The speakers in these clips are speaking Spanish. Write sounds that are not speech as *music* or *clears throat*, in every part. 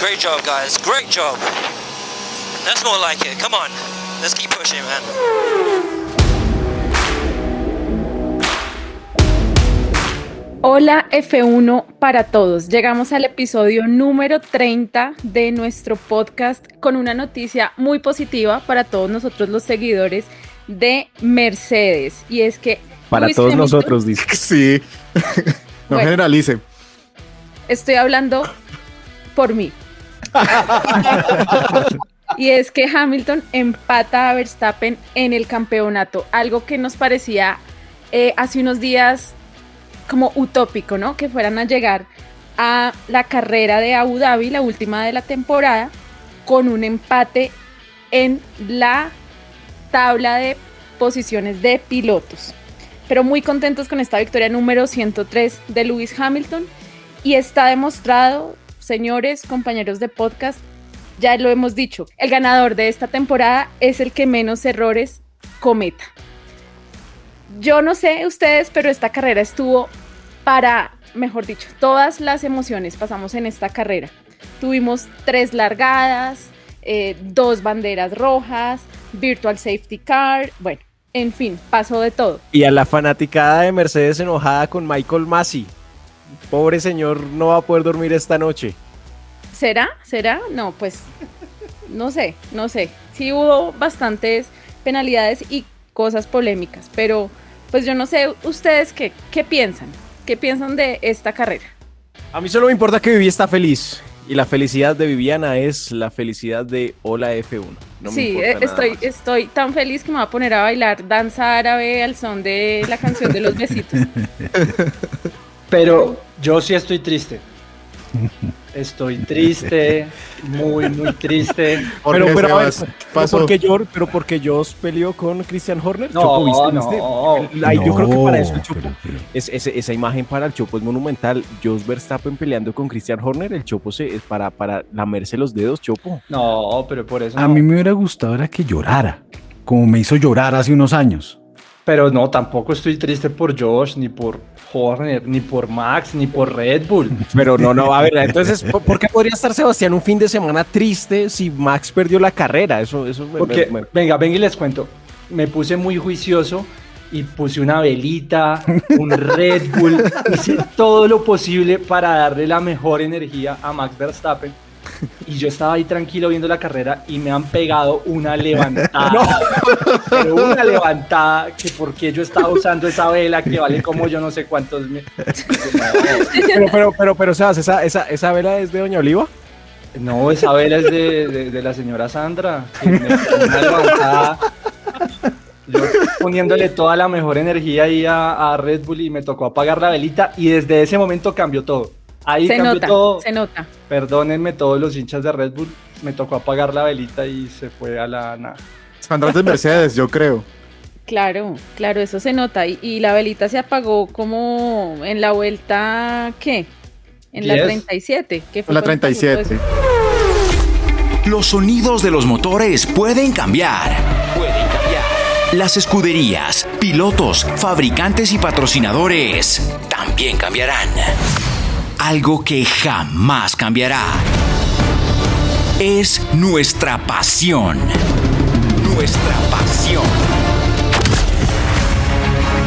Great job, guys. Great job. That's more like it. Come on. Let's keep pushing, man. Hola F1 para todos. Llegamos al episodio número 30 de nuestro podcast con una noticia muy positiva para todos nosotros los seguidores de Mercedes. Y es que... Para todos Hamilton- nosotros, dice. *laughs* Sí. *laughs* no Bueno. generalice. Estoy hablando por mí. y es que Hamilton empata a Verstappen en el campeonato, algo que nos parecía eh, hace unos días como utópico, ¿no? Que fueran a llegar a la carrera de Abu Dhabi, la última de la temporada, con un empate en la tabla de posiciones de pilotos. Pero muy contentos con esta victoria número 103 de Lewis Hamilton. Y está demostrado, señores, compañeros de podcast, ya lo hemos dicho, el ganador de esta temporada es el que menos errores cometa. Yo no sé ustedes, pero esta carrera estuvo para, mejor dicho, todas las emociones pasamos en esta carrera. Tuvimos tres largadas, eh, dos banderas rojas, virtual safety car, bueno, en fin, pasó de todo. Y a la fanaticada de Mercedes enojada con Michael Massey. Pobre señor, no va a poder dormir esta noche. ¿Será? ¿Será? No, pues no sé, no sé. Sí hubo bastantes penalidades y cosas polémicas, pero pues yo no sé ustedes qué, qué piensan, qué piensan de esta carrera. A mí solo me importa que Vivi está feliz. Y la felicidad de Viviana es la felicidad de Hola F1. No me sí, importa eh, nada estoy, más. estoy tan feliz que me voy a poner a bailar danza árabe al son de la canción de los besitos. *laughs* Pero yo sí estoy triste. *laughs* Estoy triste, muy, muy triste. *laughs* Pero, pero, a ver, Sebas pero pasó. porque yo, pero porque yo peleó con Christian Horner. No, Chopo, ¿viste? no. Ay, yo creo que para eso el No, Chopo, pero- pero- es- esa imagen para el Chopo es monumental. Jos Verstappen peleando con Christian Horner, el Chopo se, es para, para lamerse los dedos, Chopo. No, pero por eso. A no. mí me hubiera gustado era que llorara, como me hizo llorar hace unos años. Pero no, tampoco estoy triste por Josh, ni por Horner, ni por Max, ni por Red Bull. *laughs* Pero no, no, a ver, entonces, ¿por, qué podría estar Sebastián un fin de semana triste si Max perdió la carrera? Eso, eso me- Porque, me- me- venga, venga y les cuento. Me puse muy juicioso y puse una velita, un Red Bull. Hice todo lo posible para darle la mejor energía a Max Verstappen. Y yo estaba ahí tranquilo viendo la carrera y me han pegado una levantada. *laughs* Pero una levantada que porque yo estaba usando esa vela que vale como yo no sé cuántos mil. pero, pero, pero, pero, Sebas, ¿esa, esa, esa vela es de Doña Oliva? No, esa vela es de, de- de la señora Sandra. que me una levantada. Yo poniéndole toda la mejor energía ahí a, a Red Bull y me tocó apagar la velita y desde ese momento cambió todo. Ahí Se cambió nota, todo. se nota. Perdónenme todos los hinchas de Red Bull. Me tocó apagar la velita y se fue a la nada. Sandra es de Mercedes, yo creo. Claro, claro, eso se nota. Y, y la velita se apagó como en la vuelta, ¿qué? En la Diez. 37. Que fue La cuando pasó 37. eso. Los sonidos de los motores pueden cambiar. Pueden cambiar. Las escuderías, pilotos, fabricantes y patrocinadores también cambiarán. Algo que jamás cambiará es nuestra pasión. Nuestra pasión.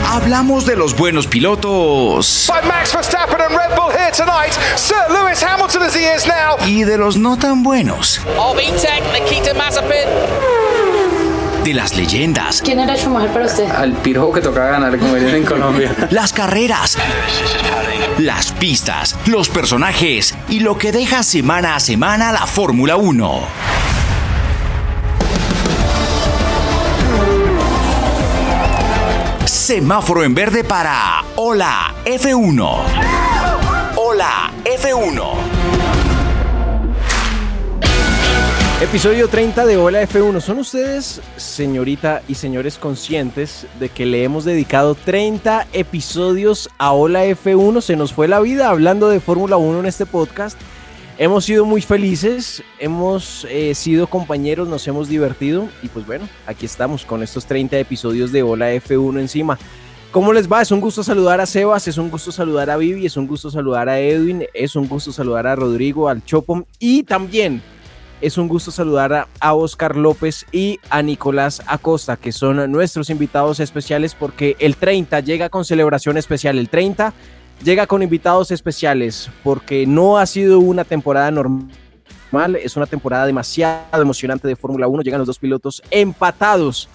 Hablamos de los buenos pilotos by Max Verstappen and Red Bull here tonight. Sir Lewis Hamilton as he is now. y de los no tan buenos. Of E-Tech, Nikita Mazepin. De las leyendas, ¿Quién era Schumacher para usted? Al pirojo que tocaba ganar, como dicen en Colombia. *laughs* las carreras, las pistas, los personajes y lo que deja semana a semana la Fórmula 1. Semáforo en verde para Hola F1. Hola F1. Episodio 30 de Hola F1. ¿Son ustedes, señorita y señores, conscientes de que le hemos dedicado 30 episodios a Hola F1? Se nos fue la vida hablando de Fórmula 1 en este podcast. Hemos sido muy felices, hemos eh, sido compañeros, nos hemos divertido y pues bueno, aquí estamos con estos 30 episodios de Hola F1 encima. ¿Cómo les va? Es un gusto saludar a Sebas, es un gusto saludar a Vivi, es un gusto saludar a Edwin, es un gusto saludar a Rodrigo, al Chopom y también es un gusto saludar a, Oscar López y a Nicolás Acosta, que son nuestros invitados especiales porque el 30 llega con celebración especial. El 30 llega con invitados especiales porque no ha sido una temporada normal, es una temporada demasiado emocionante de Fórmula 1. Llegan los dos pilotos empatados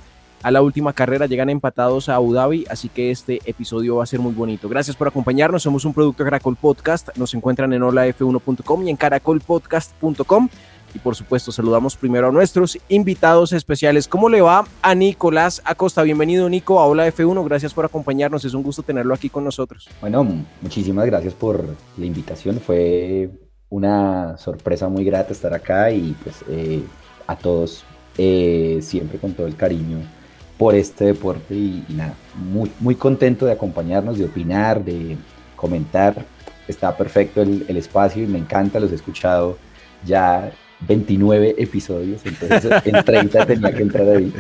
a la última carrera, llegan empatados a Abu Dhabi, así que este episodio va a ser muy bonito. Gracias por acompañarnos, somos un producto de Caracol Podcast, nos encuentran en holaf1.com y en caracolpodcast.com. Y por supuesto, saludamos primero a nuestros invitados especiales. ¿Cómo le va a Nicolás Acosta? Bienvenido, Nico, a Hola F1. Gracias por acompañarnos. Es un gusto tenerlo aquí con nosotros. Bueno, muchísimas gracias por la invitación. Fue una sorpresa muy grata estar acá y pues eh, a todos eh, siempre con todo el cariño por este deporte y, nada, muy, muy contento de acompañarnos, de opinar, de comentar. Está perfecto el espacio y me encanta, los he escuchado ya 29 episodios, entonces en 30 tenía que entrar ahí.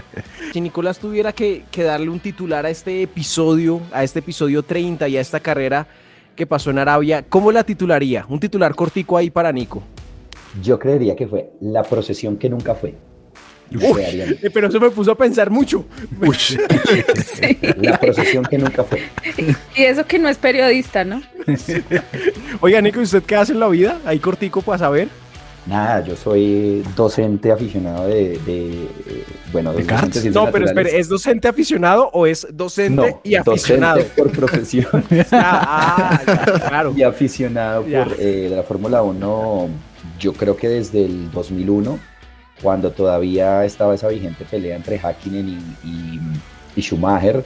Si Nicolás tuviera que, que, darle un titular a este episodio, a este episodio 30 y a esta carrera que pasó en Arabia, ¿cómo la titularía? Un titular cortico ahí para Nico. Yo creería que fue La procesión que nunca fue. Uy, pero eso me puso a pensar mucho. *laughs* Sí. La procesión que nunca fue. Y eso que no es periodista, ¿no? *laughs* Oiga, Nico, ¿y usted qué hace en la vida? Ahí cortico para saber. Nada, yo soy docente aficionado de, de bueno, ¿De cartas? No, pero espere, ¿es docente aficionado o es docente no, y aficionado? Docente por profesión. *laughs* ah, ya, claro. Y aficionado ya. por eh, de la Fórmula 1, yo creo que desde el 2001, cuando todavía estaba esa vigente pelea entre Hakkinen y, y, y Schumacher,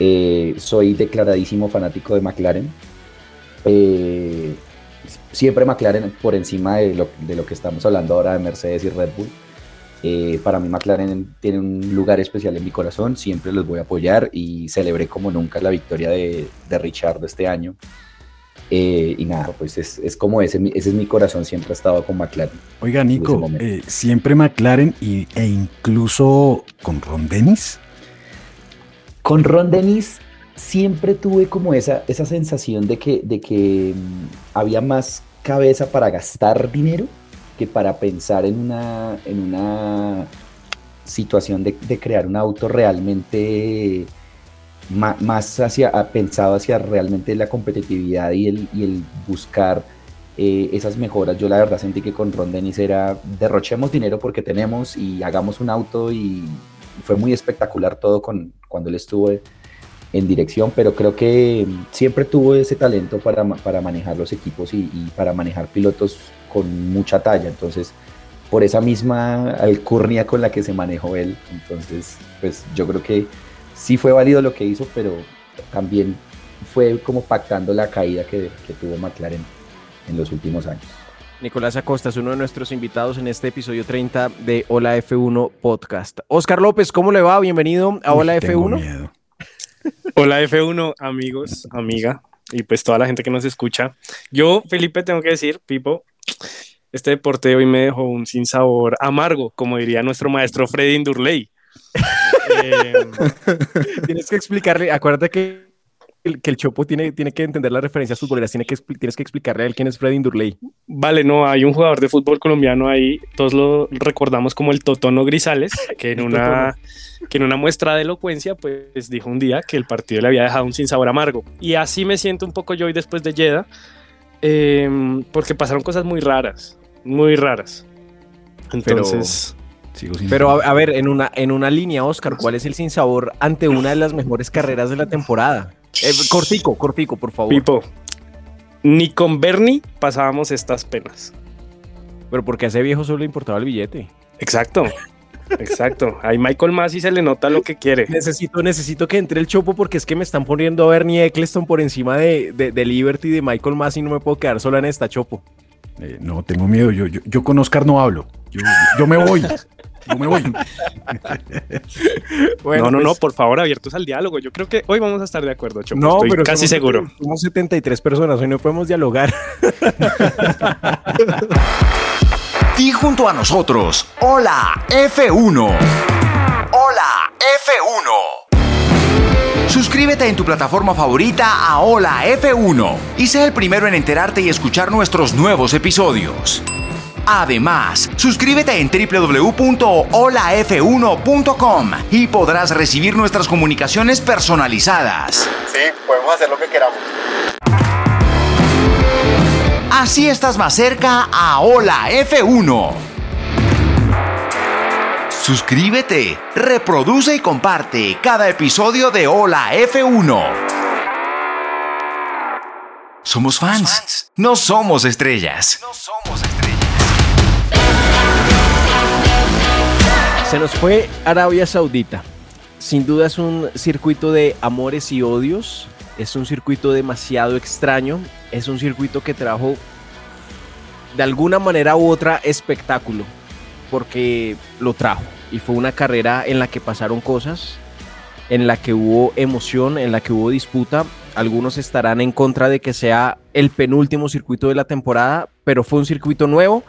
eh, soy declaradísimo fanático de McLaren. Eh, siempre McLaren por encima de lo, de lo, que estamos hablando ahora de Mercedes y Red Bull. Eh, para mí McLaren tiene un lugar especial en mi corazón, siempre los voy a apoyar y celebré como nunca la victoria de, de Richard este año. Eh, y nada, pues es, es, como ese, ese es mi corazón, siempre ha estado con McLaren. Oiga, Nico, eh, siempre McLaren y, e incluso con Ron Dennis. Con Ron Dennis siempre tuve como esa, esa sensación de que, de que um, había más cabeza para gastar dinero que para pensar en una, en una situación de, crear un auto realmente más, más hacia, pensado hacia realmente la competitividad y el, y el buscar eh, esas mejoras. Yo la verdad sentí que con Ron Dennis era derrochemos dinero porque tenemos y hagamos un auto y fue muy espectacular todo con, cuando él estuvo en dirección, pero creo que siempre tuvo ese talento para, para manejar los equipos y, y, para manejar pilotos con mucha talla, entonces por esa misma alcurnia con la que se manejó él, entonces pues yo creo que sí fue válido lo que hizo, pero también fue como pactando la caída que, que tuvo McLaren en los últimos años. Nicolás Acosta es uno de nuestros invitados en este episodio 30 de Hola F1 Podcast. Oscar López, ¿cómo le va? Bienvenido a Hola Uy, F1. Miedo. Hola F1, amigos, amiga, y pues toda la gente que nos escucha. Yo, Felipe, tengo que decir, Pipo, este deporte hoy me dejó un sinsabor amargo, como diría nuestro maestro Freddy Indurley. *laughs* eh, tienes que explicarle, acuérdate que el, que el Chopo tiene, tiene que entender las referencias futboleras, tiene que, tienes que explicarle a él quién es Freddy Indurley. Vale, no, hay un jugador de fútbol colombiano ahí, todos lo recordamos como el Totono Grisales, que en *laughs* una que en una muestra de elocuencia, pues dijo un día que el partido le había dejado un sinsabor amargo. Y así me siento un poco yo hoy después de Jeddah, eh, porque pasaron cosas muy raras, muy raras. Entonces... Pero... Pero a, a, ver, en una, en una línea, Oscar, ¿cuál es el sinsabor ante una de las mejores carreras de la temporada? Eh, cortico, cortico, por favor. Pipo, ni con Bernie pasábamos estas penas. Pero porque a ese viejo solo le importaba el billete. Exacto. Exacto. Ahí Michael Masi se le nota lo que quiere. Necesito, necesito que entre el chopo porque es que me están poniendo a Bernie Eccleston por encima de, de, de Liberty y de Michael Masi y no me puedo quedar sola en esta chopo. Eh, no, tengo miedo. Yo, yo, yo, con Oscar no hablo. Yo, yo me voy. Yo me voy. *laughs* no, no, no, pues- por favor, abiertos al diálogo. Yo creo que hoy vamos a estar de acuerdo, Choco. No, Estoy pero casi somos- seguro. *laughs* Somos 73 personas, hoy no podemos dialogar. *laughs* Di junto a nosotros, hola F1. Hola F1. Suscríbete en tu plataforma favorita a Hola F1 y sé el primero en enterarte y escuchar nuestros nuevos episodios. Además, suscríbete en www.holaf1.com y podrás recibir nuestras comunicaciones personalizadas. Sí, podemos hacer lo que queramos. Así estás más cerca a Hola F1. Suscríbete, reproduce y comparte cada episodio de Hola F1. Somos fans, no somos estrellas. Se nos fue Arabia Saudita. Sin duda es un circuito de amores y odios. Es un circuito demasiado extraño. Es un circuito que trajo de alguna manera u otra espectáculo. Porque lo trajo. Y fue una carrera en la que pasaron cosas. En la que hubo emoción, en la que hubo disputa. Algunos estarán en contra de que sea el penúltimo circuito de la temporada. Pero fue un circuito nuevo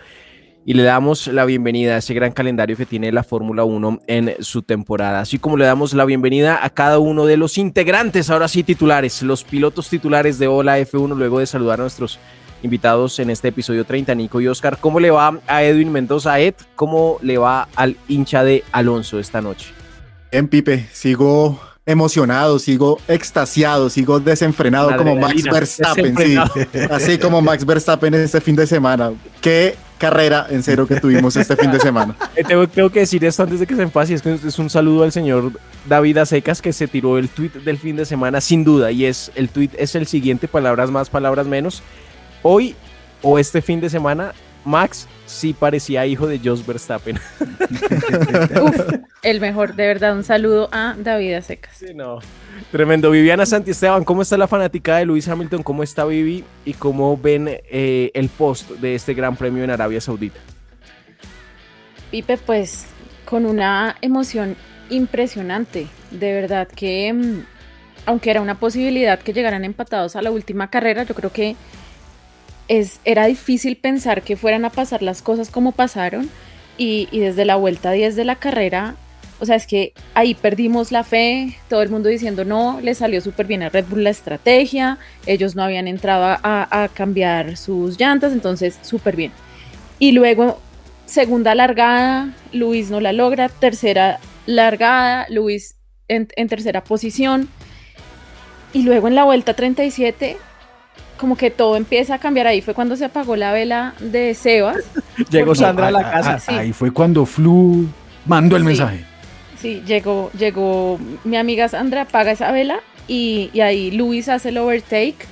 y le damos la bienvenida a ese gran calendario que tiene la Fórmula 1 en su temporada. Así como le damos la bienvenida a cada uno de los integrantes, ahora sí titulares, los pilotos titulares de Hola F1, luego de saludar a nuestros invitados en este episodio 30, Nico y Oscar. ¿Cómo le va a Edwin Mendoza? Ed, ¿cómo le va al hincha de Alonso esta noche? En Pipe, sigo emocionado, sigo extasiado, sigo desenfrenado como Max Verstappen, sí. Así como Max Verstappen este fin de semana. Qué carrera en cero que tuvimos este fin de semana. *laughs* Eh, tengo, que decir esto antes de que se empase, es que es un saludo al señor David Acecas que se tiró el tweet del fin de semana sin duda y es el tweet es el siguiente, palabras más, palabras menos. Hoy o este fin de semana, Max sí parecía hijo de Jos Verstappen. *laughs* Uf, el mejor, de verdad, un saludo a David Acecas. Sí, no. Tremendo. Viviana Santiesteban, ¿cómo está la fanática de Luis Hamilton? ¿Cómo está Vivi? ¿Y cómo ven eh, el post de este gran premio en Arabia Saudita? Pipe, pues con una emoción impresionante, de verdad que mm, aunque era una posibilidad que llegaran empatados a la última carrera, yo creo que es, era difícil pensar que fueran a pasar las cosas como pasaron y, desde la vuelta 10 de la carrera, o sea, es que ahí perdimos la fe, todo el mundo diciendo no, le salió súper bien a Red Bull la estrategia, ellos no habían entrado a, cambiar sus llantas, entonces súper bien. Y luego, segunda largada, Luis no la logra, tercera largada, Luis en, en tercera posición. Y luego en la vuelta 37, como que todo empieza a cambiar. Ahí fue cuando se apagó la vela de Sebas. *laughs* Llegó Porque- Sandra a la casa. ah, ah, Ahí fue cuando Flu mandó el Sí. mensaje. Sí, llegó, llegó mi amiga Sandra, apaga esa vela y, y ahí Luis hace el overtake.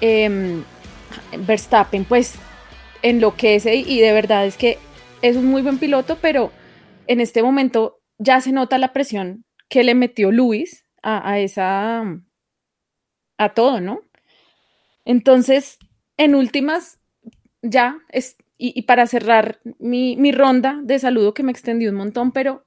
Em, Verstappen pues enloquece y de verdad es que es un muy buen piloto, pero en este momento ya se nota la presión que le metió Luis a, a esa a todo, ¿no? Entonces, en últimas, ya es, y, y para cerrar mi, mi ronda de saludo que me extendí un montón, pero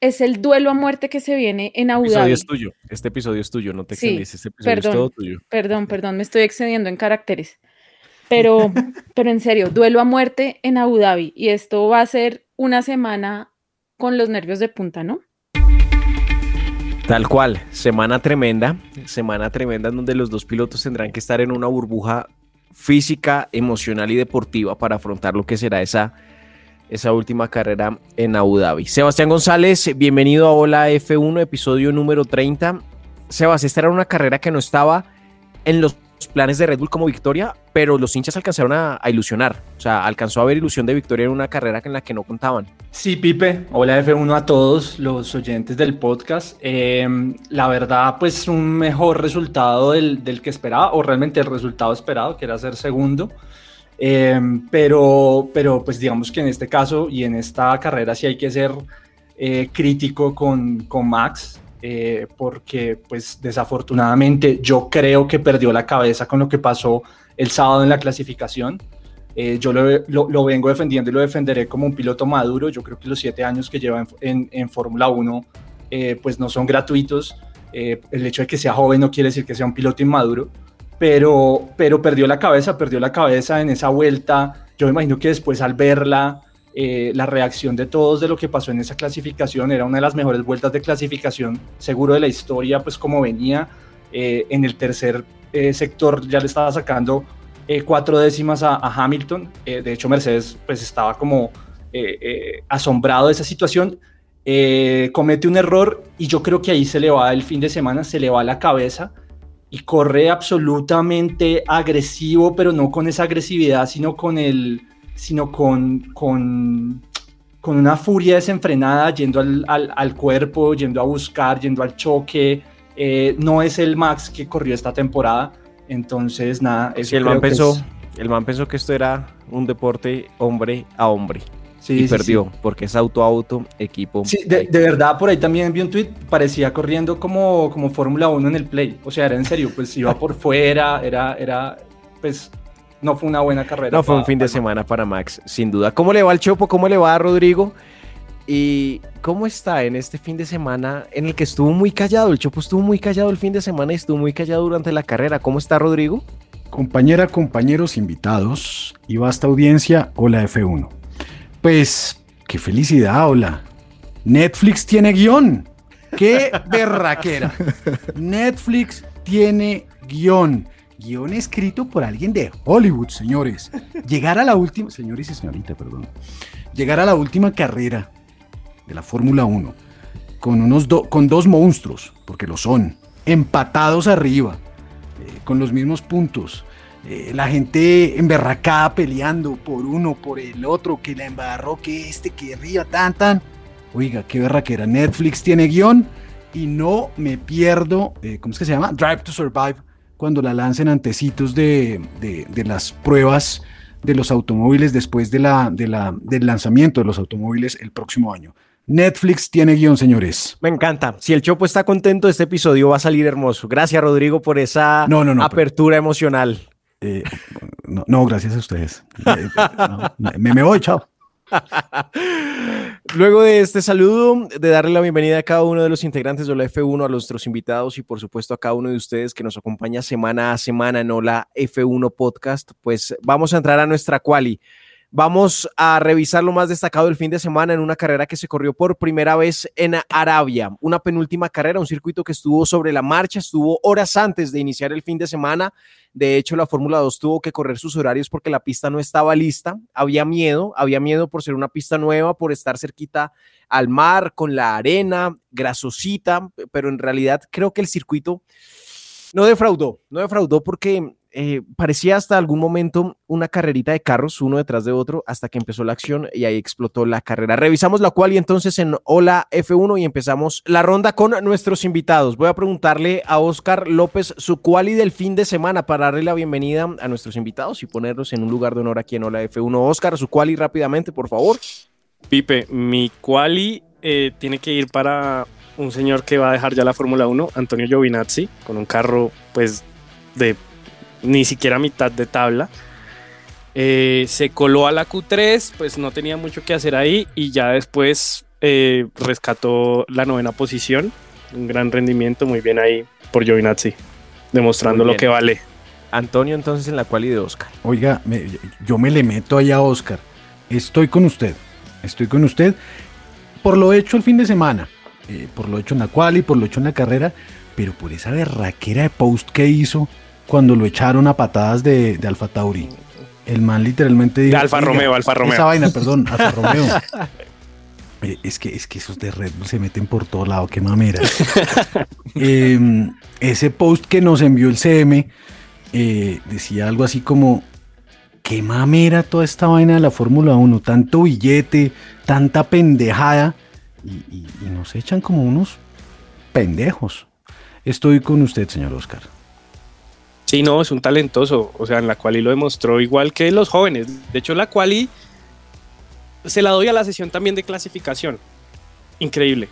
es el duelo a muerte que se viene en Abu Este episodio Dhabi. es tuyo. Este episodio es tuyo, no te Sí, extendiste. Este episodio perdón, es todo tuyo. Perdón, perdón, me estoy excediendo en caracteres. Pero, *laughs* pero en serio, duelo a muerte en Abu Dhabi. Y esto va a ser una semana con los nervios de punta, ¿no? Tal cual, semana tremenda, semana tremenda en donde los dos pilotos tendrán que estar en una burbuja física, emocional y deportiva para afrontar lo que será esa, esa última carrera en Abu Dhabi. Sebastián González, bienvenido a Hola F1, episodio número 30. Sebas, esta era una carrera que no estaba en los planes de Red Bull como victoria, pero los hinchas alcanzaron a, a ilusionar. O sea, alcanzó a haber ilusión de victoria en una carrera en la que no contaban. Sí, Pipe, hola F1 a todos los oyentes del podcast. Eh, la verdad, pues un mejor resultado del, del, que esperaba, o realmente el resultado esperado, que era ser segundo. Eh, pero, pero, pues digamos que en este caso y en esta carrera sí hay que ser eh, crítico con, con Max, eh, porque pues desafortunadamente yo creo que perdió la cabeza con lo que pasó el sábado en la clasificación. Eh, yo lo, lo- lo vengo defendiendo y lo defenderé como un piloto maduro. Yo creo que los siete años que lleva en, en- en Fórmula 1 eh, pues no son gratuitos. Eh, el hecho de que sea joven no quiere decir que sea un piloto inmaduro, pero, pero perdió la cabeza, perdió la cabeza en esa vuelta. Yo me imagino que después al verla, eh, la reacción de todos de lo que pasó en esa clasificación era una de las mejores vueltas de clasificación seguro de la historia, pues como venía eh, en el tercer eh, sector ya le estaba sacando cuatro décimas a, a Hamilton. De hecho, Mercedes pues estaba como asombrado de esa situación. Comete un error y yo creo que ahí se le va el fin de semana, se le va la cabeza y corre absolutamente agresivo, pero no con esa agresividad, sino con el, sino con, con, con una furia desenfrenada, yendo al, al- al cuerpo, yendo a buscar, yendo al choque. Eh, no es el Max que corrió esta temporada. Entonces, nada, eso Sí, el man pensó, es- el man pensó que esto era un deporte hombre a hombre. Sí, y sí, perdió, sí. porque es auto a auto, equipo. Sí, de, de verdad, por ahí también vi un tweet, parecía corriendo como, como Fórmula 1 en el Play. O sea, era en serio, pues iba por fuera, era, era, pues, no fue una buena carrera. No, fue un fin de semana para Max, sin duda. ¿Cómo le va al Chopo? ¿Cómo le va a Rodrigo? ¿Y cómo está en este fin de semana en el que estuvo muy callado? El Chopo estuvo muy callado el fin de semana y estuvo muy callado durante la carrera. ¿Cómo está Rodrigo? Compañera, compañeros invitados y vasta audiencia, hola F1. Pues, qué felicidad, hola. Netflix tiene guion. ¡Qué berraquera! *laughs* Netflix tiene guion. Guión escrito por alguien de Hollywood, señores. Llegar a la última, señores y señorita, perdón. Llegar a la última carrera de la Fórmula 1 con, unos con dos monstruos, porque lo son, empatados arriba, eh, con los mismos puntos. eh, la gente emberracada peleando por uno, por el otro, que la embarró, que este, que arriba, tan, tan. Oiga, qué berraquera. Netflix tiene guion y no me pierdo, eh, ¿cómo es que se llama? Drive to Survive, cuando la lancen antecitos de, de- de las pruebas de los automóviles después de la, de la, del lanzamiento de los automóviles el próximo año. Netflix tiene guion, señores. Me encanta. Si el Chopo está contento, este episodio va a salir hermoso. Gracias, Rodrigo, por esa No, no, no, apertura emocional. Eh, no, gracias a ustedes. Eh, eh, me voy, chao. *laughs* Luego de este saludo, de darle la bienvenida a cada uno de los integrantes de la F1, a nuestros invitados y por supuesto a cada uno de ustedes que nos acompaña semana a semana en Hola F1 Podcast, pues vamos a entrar a nuestra quali. Vamos a revisar lo más destacado del fin de semana en una carrera que se corrió por primera vez en Arabia, una penúltima carrera, un circuito que estuvo sobre la marcha, estuvo horas antes de iniciar el fin de semana. De hecho, la Fórmula 2 tuvo que correr sus horarios porque la pista no estaba lista. Había miedo, había miedo por ser una pista nueva, por estar cerquita al mar, con la arena, grasosita, pero en realidad creo que el circuito no defraudó, no defraudó porque eh, parecía hasta algún momento una carrerita de carros, uno detrás de otro, hasta que empezó la acción y ahí explotó la carrera. Revisamos la cual y entonces en Hola F1 y empezamos la ronda con nuestros invitados. Voy a preguntarle a Oscar López su quali del fin de semana para darle la bienvenida a nuestros invitados y ponerlos en un lugar de honor aquí en Hola F1. Oscar, su quali rápidamente, por favor. Pipe, mi quali eh, tiene que ir para un señor que va a dejar ya la Fórmula 1, Antonio Giovinazzi, con un carro pues de ni siquiera mitad de tabla. Eh, se coló a la Q3, pues no tenía mucho que hacer ahí y ya después eh, rescató la novena posición. Un gran rendimiento, muy bien ahí por Giovinazzi, demostrando lo que vale. Antonio entonces en la quali de Oscar. Oiga, me- yo me le meto ahí a Oscar. Estoy con usted. Estoy con usted. Por lo hecho el fin de semana. eh, por lo hecho en la quali, por lo hecho en la carrera. Pero por esa berraquera de post que hizo cuando lo echaron a patadas de, de Alfa Tauri. El man literalmente dijo. De Alfa "Oiga, Romeo, Alfa Romeo". Esa vaina, perdón, *laughs* Alfa Romeo. Eh, es, que, es que esos de Red Bull se meten por todo lado, qué mamera. *laughs* Eh, ese post que nos envió el CM eh, decía algo así como, qué mamera toda esta vaina de la Fórmula 1, tanto billete, tanta pendejada, y, y- y nos echan como unos pendejos. Estoy con usted, señor Oscar. Sí, no, es un talentoso. O sea, en la quali lo demostró igual que los jóvenes. De hecho, la quali se la doy a la sesión también de clasificación. Increíble.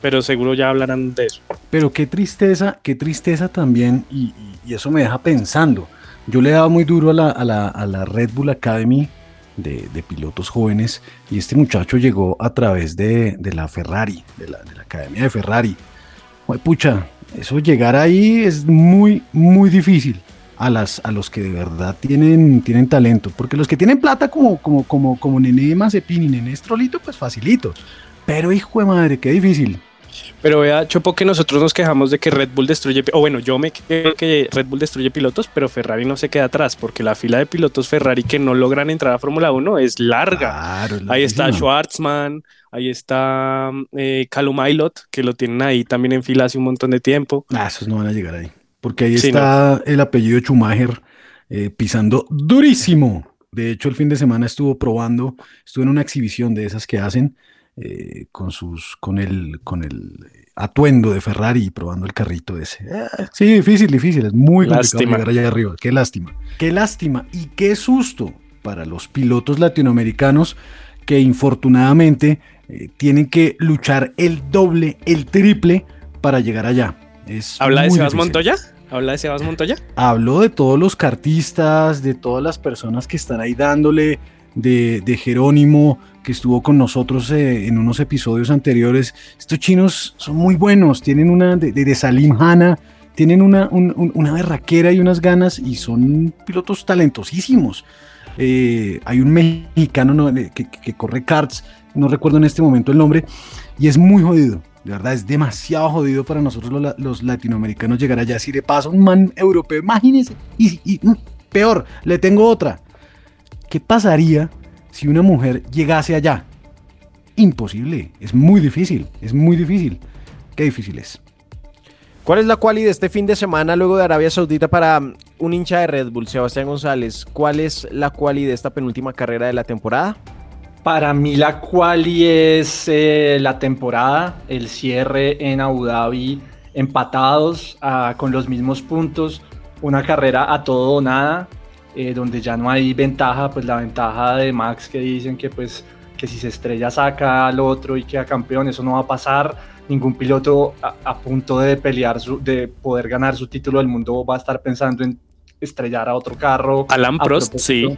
Pero seguro ya hablarán de eso. Pero qué tristeza, qué tristeza también, y, eso me deja pensando, yo le he dado muy duro a la, a la, a la Red Bull Academy de, pilotos jóvenes y este muchacho llegó a través de, de la Ferrari, de la, de la, Academia de Ferrari. Ay, pucha, eso llegar ahí es muy, muy difícil a, las, a los que de verdad tienen, tienen talento, porque los que tienen plata como, como, como, como Nene Mazepin y Nene Estrolito, pues facilito. Pero hijo de madre, qué difícil. Pero vea, Chopo, que nosotros nos quejamos de que Red Bull destruye, o bueno, yo me quejo que Red Bull destruye pilotos, pero Ferrari no se queda atrás, porque la fila de pilotos Ferrari que no logran entrar a Fórmula 1 es larga. Claro, ahí está Schwartzman, ahí está eh, Calum Aylot, que lo tienen ahí también en fila hace un montón de tiempo. Ah, esos no van a llegar ahí, porque ahí sí, está no. el apellido Schumacher eh, pisando durísimo. De hecho, el fin de semana estuvo probando, estuvo en una exhibición de esas que hacen eh, con sus, con el, con el atuendo de Ferrari probando el carrito ese. Eh, sí, difícil, difícil, es muy complicado llegar allá arriba. Qué lástima, qué lástima y qué susto para los pilotos latinoamericanos que infortunadamente eh, tienen que luchar el doble, el triple para llegar allá. Es ¿Habla de Sebas Montoya? ¿Habla de Sebas Montoya? Hablo de todos los cartistas, de todas las personas que están ahí dándole, de, de Jerónimo, que estuvo con nosotros eh, en unos episodios anteriores. Estos chinos son muy buenos, tienen una de, de, de Salim Hanna, tienen una, un, un, una berraquera y unas ganas y son pilotos talentosísimos. Eh, hay un mexicano no, que, que, corre karts, no recuerdo en este momento el nombre, y es muy jodido. De verdad, es demasiado jodido para nosotros los, los latinoamericanos llegar allá. Si le pasa un man europeo, imagínense. Y, y peor, le tengo otra. ¿Qué pasaría si una mujer llegase allá? Imposible, es muy difícil, es muy difícil. Qué difícil es. ¿Cuál es la quali de este fin de semana luego de Arabia Saudita para un hincha de Red Bull, Sebastián González? ¿Cuál es la quali de esta penúltima carrera de la temporada? Para mí la quali es eh, la temporada, el cierre en Abu Dhabi, empatados uh, con los mismos puntos, una carrera a todo o nada, eh, donde ya no hay ventaja, pues la ventaja de Max que dicen que pues que si se estrella saca al otro y queda campeón, eso no va a pasar, ningún piloto a, a punto de pelear, su, de poder ganar su título del mundo va a estar pensando en estrellar a otro carro. Alan Prost, sí.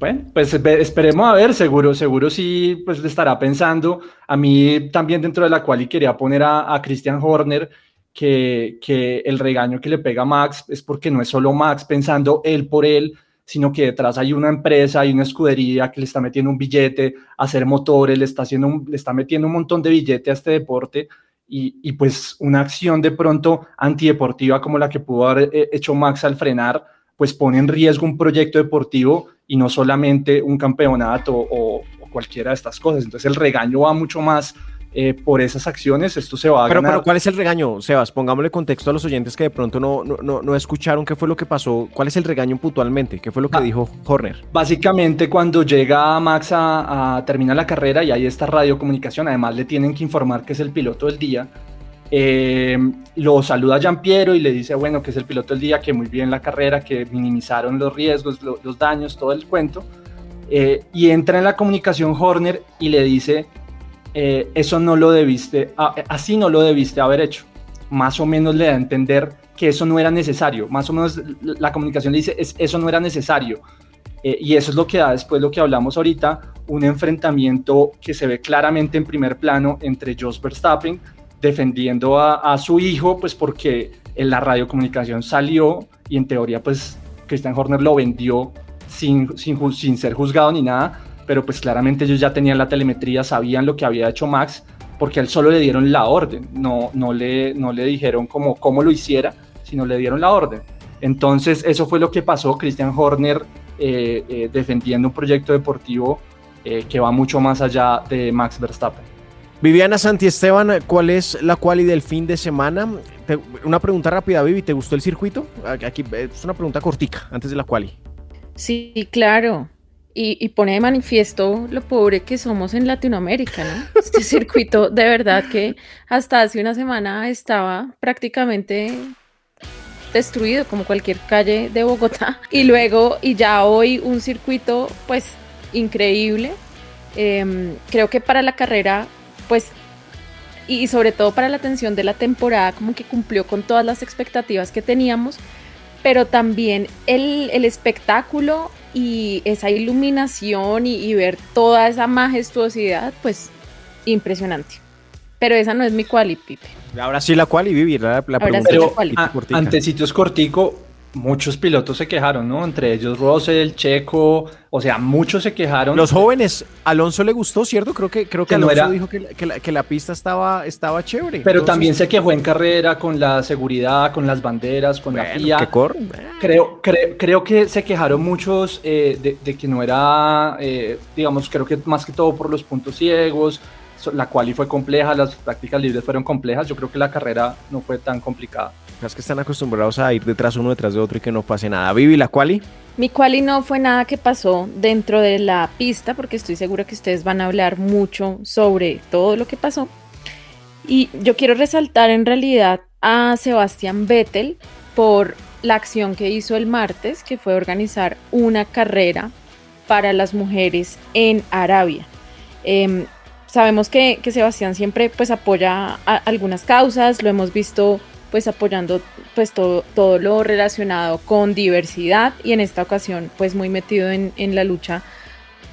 Bueno, pues esperemos a ver, seguro, seguro sí, pues le estará pensando. A mí también dentro de la cual y quería poner a, Christian Horner, que, que, el regaño que le pega a Max es porque no es solo Max pensando él por él, sino que detrás hay una empresa, hay una escudería que le está metiendo un billete a hacer motores, le está, haciendo le está metiendo un montón de billete a este deporte. Y, y pues una acción de pronto antideportiva como la que pudo haber eh, hecho Max al frenar, pues pone en riesgo un proyecto deportivo y no solamente un campeonato o, o cualquiera de estas cosas. Entonces el regaño va mucho más eh, por esas acciones, esto se va a pero, ganar. Pero ¿cuál es el regaño, Sebas? Pongámosle contexto a los oyentes que de pronto no, no, no, escucharon qué fue lo que pasó. ¿Cuál es el regaño puntualmente? ¿Qué fue lo que ah, dijo Horner? Básicamente cuando llega Max a, a terminar la carrera y hay esta radiocomunicación, además le tienen que informar que es el piloto del día, eh, lo saluda Jean Piero y le dice, bueno, que es el piloto del día, que muy bien la carrera, que minimizaron los riesgos, lo, los daños, todo el cuento. Eh, y entra en la comunicación Horner y le dice, eh, eso no lo debiste, así no lo debiste haber hecho. Más o menos le da a entender que eso no era necesario. Más o menos la comunicación le dice, es, eso no era necesario. Eh, y eso es lo que da después lo que hablamos ahorita, un enfrentamiento que se ve claramente en primer plano entre Jos Verstappen defendiendo a, su hijo, pues porque en la radiocomunicación salió y en teoría pues Christian Horner lo vendió sin, sin, sin ser juzgado ni nada, pero pues claramente ellos ya tenían la telemetría, sabían lo que había hecho Max, porque a él solo le dieron la orden, no, no, le, no le dijeron cómo, cómo lo hiciera, sino le dieron la orden. Entonces eso fue lo que pasó, Christian Horner eh, eh, defendiendo un proyecto deportivo eh, que va mucho más allá de Max Verstappen. Viviana Santi Esteban, ¿cuál es la quali del fin de semana? Te, una pregunta rápida, Vivi, ¿te gustó el circuito? Aquí es una pregunta cortica, antes de la quali. Sí, claro. Y, y, pone de manifiesto lo pobre que somos en Latinoamérica, ¿no? Este *laughs* circuito, de verdad que hasta hace una semana estaba prácticamente destruido como cualquier calle de Bogotá. Y luego, y ya hoy un circuito pues increíble. Eh, creo que para la carrera pues, y sobre todo para la atención de la temporada, como que cumplió con todas las expectativas que teníamos, pero también el, el espectáculo y esa iluminación y, y ver toda esa majestuosidad, pues impresionante. Pero esa no es mi quali, Pipe. Ahora sí la quali, Vivi, la, la Ahora pregunta sí la Pero quali. a- cortica. ante sitios cortico, muchos pilotos se quejaron, ¿no? Entre ellos Russell, Checo, o sea, muchos se quejaron. Los jóvenes, Alonso le gustó, ¿cierto? Creo que, creo que, Que no Alonso era- dijo que, la- que la, que la pista estaba, estaba chévere. Pero Entonces, también se quejó en carrera con la seguridad, con las banderas, con la FIA. que corren. Creo, cre- creo que se quejaron muchos eh, de, de que no era, eh, digamos, creo que más que todo por los puntos ciegos. La quali fue compleja, las prácticas libres fueron complejas. Yo creo que la carrera no fue tan complicada. Es que están acostumbrados a ir detrás uno detrás de otro y que no pase nada. Vivi, la quali. Mi quali no fue nada que pasó dentro de la pista, porque estoy segura que ustedes van a hablar mucho sobre todo lo que pasó. Y yo quiero resaltar en realidad a Sebastián Vettel por la acción que hizo el martes, que fue organizar una carrera para las mujeres en Arabia. Em, sabemos que, que Sebastián siempre pues apoya algunas causas, lo hemos visto pues apoyando pues todo, todo lo relacionado con diversidad y en esta ocasión pues muy metido en, en la lucha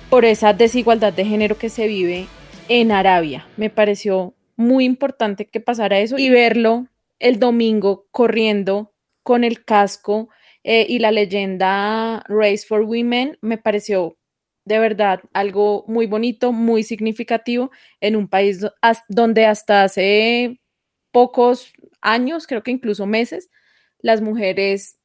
por esa desigualdad de género que se vive en Arabia. Me pareció muy importante que pasara eso y verlo el domingo corriendo con el casco eh, y la leyenda Race for Women me pareció de verdad algo muy bonito, muy significativo en un país donde hasta hace pocos años, creo que incluso meses, las mujeres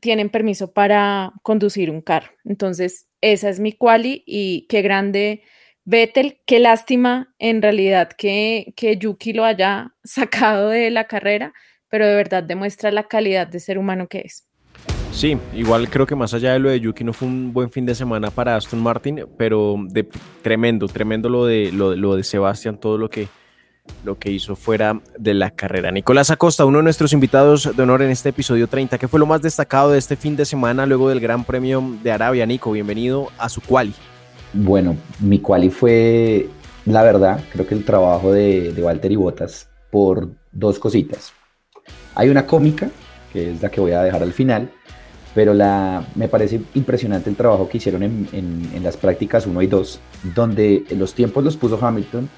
tienen permiso para conducir un carro. Entonces, esa es mi quali y qué grande Vettel, qué lástima en realidad que, que Yuki lo haya *laughs* sacado de la carrera, pero de verdad demuestra la calidad de ser humano que es. Sí, igual creo que más allá de lo de Yuki no fue un buen fin de semana para Aston Martin, pero de tremendo, tremendo lo de lo, de- Sebastián, todo lo que lo que hizo fuera de la carrera. Nicolás Acosta, uno de nuestros invitados de honor en este episodio 30, ¿qué fue lo más destacado de este fin de semana luego del Gran Premio de Arabia? Nico, bienvenido a su quali. Bueno, mi quali fue, la verdad, creo que el trabajo de, de Valtteri Bottas por dos cositas. Hay una cómica, que es la que voy a dejar al final, pero la, me parece impresionante el trabajo que hicieron en, en- en las prácticas 1 y 2, donde los tiempos los puso Hamilton,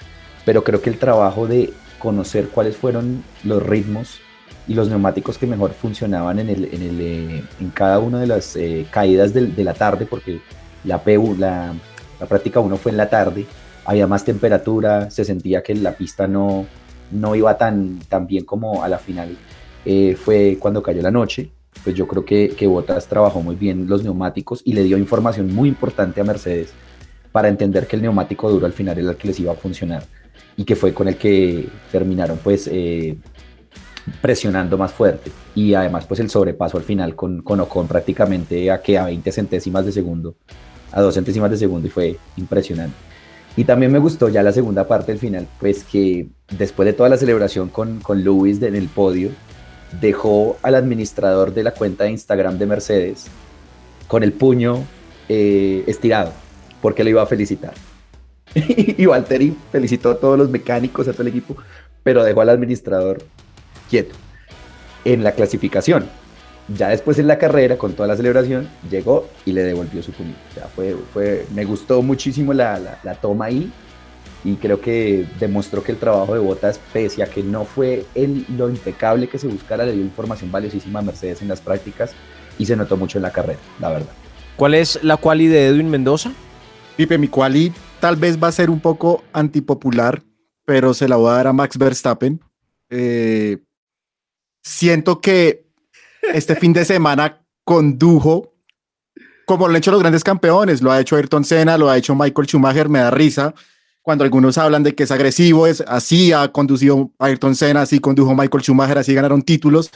pero creo que el trabajo de conocer cuáles fueron los ritmos y los neumáticos que mejor funcionaban en, el, en, el, eh, en cada una de las eh, caídas del- de la tarde, porque la, PU, la, la práctica 1 fue en la tarde, había más temperatura, se sentía que la pista no, no iba tan, tan bien como a la final eh, fue cuando cayó la noche. Pues yo creo que, que Bottas trabajó muy bien los neumáticos y le dio información muy importante a Mercedes para entender que el neumático duro al final era el que les iba a funcionar y que fue con el que terminaron pues eh, presionando más fuerte. Y además pues el sobrepaso al final con, con Ocon prácticamente a que a 20 centésimas de segundo a 2 centésimas de segundo y fue impresionante. Y también me gustó ya la segunda parte del final pues que después de toda la celebración con, con Lewis en el podio dejó al administrador de la cuenta de Instagram de Mercedes con el puño eh, estirado porque lo iba a felicitar *laughs* y Valtteri felicitó a todos los mecánicos, a todo el equipo, pero dejó al administrador quieto en la clasificación. Ya después en la carrera, con toda la celebración, llegó y le devolvió su puño. Me gustó muchísimo la, la toma ahí y creo que demostró que el trabajo de Botas, pese a que no fue el, lo impecable que se buscara, le dio información valiosísima a Mercedes en las prácticas y se notó mucho en la carrera, la verdad. ¿Cuál es la quali de Edwin Mendoza? Pipe, mi quali tal vez va a ser un poco antipopular, pero se la voy a dar a Max Verstappen. Eh, siento que este fin de semana condujo como lo han hecho los grandes campeones, lo ha hecho Ayrton Senna, lo ha hecho Michael Schumacher, me da risa cuando algunos hablan de que es agresivo, es así ha conducido Ayrton Senna, así condujo Michael Schumacher, así ganaron títulos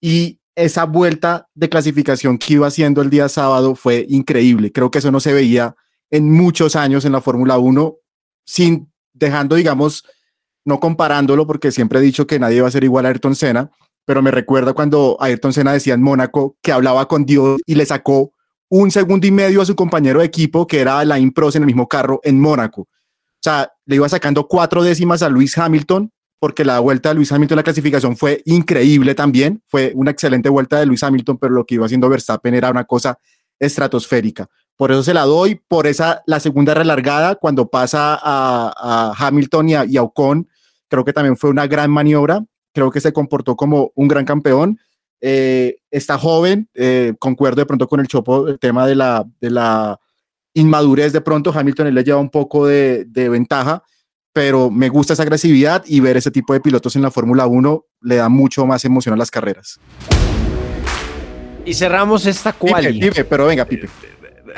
y esa vuelta de clasificación que iba haciendo el día sábado fue increíble. Creo que eso no se veía en muchos años en la Fórmula 1, sin dejando, digamos, no comparándolo, porque siempre he dicho que nadie va a ser igual a Ayrton Senna, pero me recuerda cuando Ayrton Senna decía en Mónaco que hablaba con Dios y le sacó un segundo y medio a su compañero de equipo, que era Alain Prost en el mismo carro en Mónaco. O sea, le iba sacando cuatro décimas a Luis Hamilton porque la vuelta de Luis Hamilton en la clasificación fue increíble también. Fue una excelente vuelta de Luis Hamilton, pero lo que iba haciendo Verstappen era una cosa estratosférica. Por eso se la doy, por esa la segunda relargada cuando pasa a, a Hamilton y a, y Ocon, creo que también fue una gran maniobra. Creo que se comportó como un gran campeón. Eh, está joven, eh, concuerdo de pronto con el Chopo, el tema de la, de la inmadurez de pronto, Hamilton él le lleva un poco de, de ventaja, pero me gusta esa agresividad y ver ese tipo de pilotos en la Fórmula 1 le da mucho más emoción a las carreras. Y cerramos esta. Pipe, pero venga, Pipe.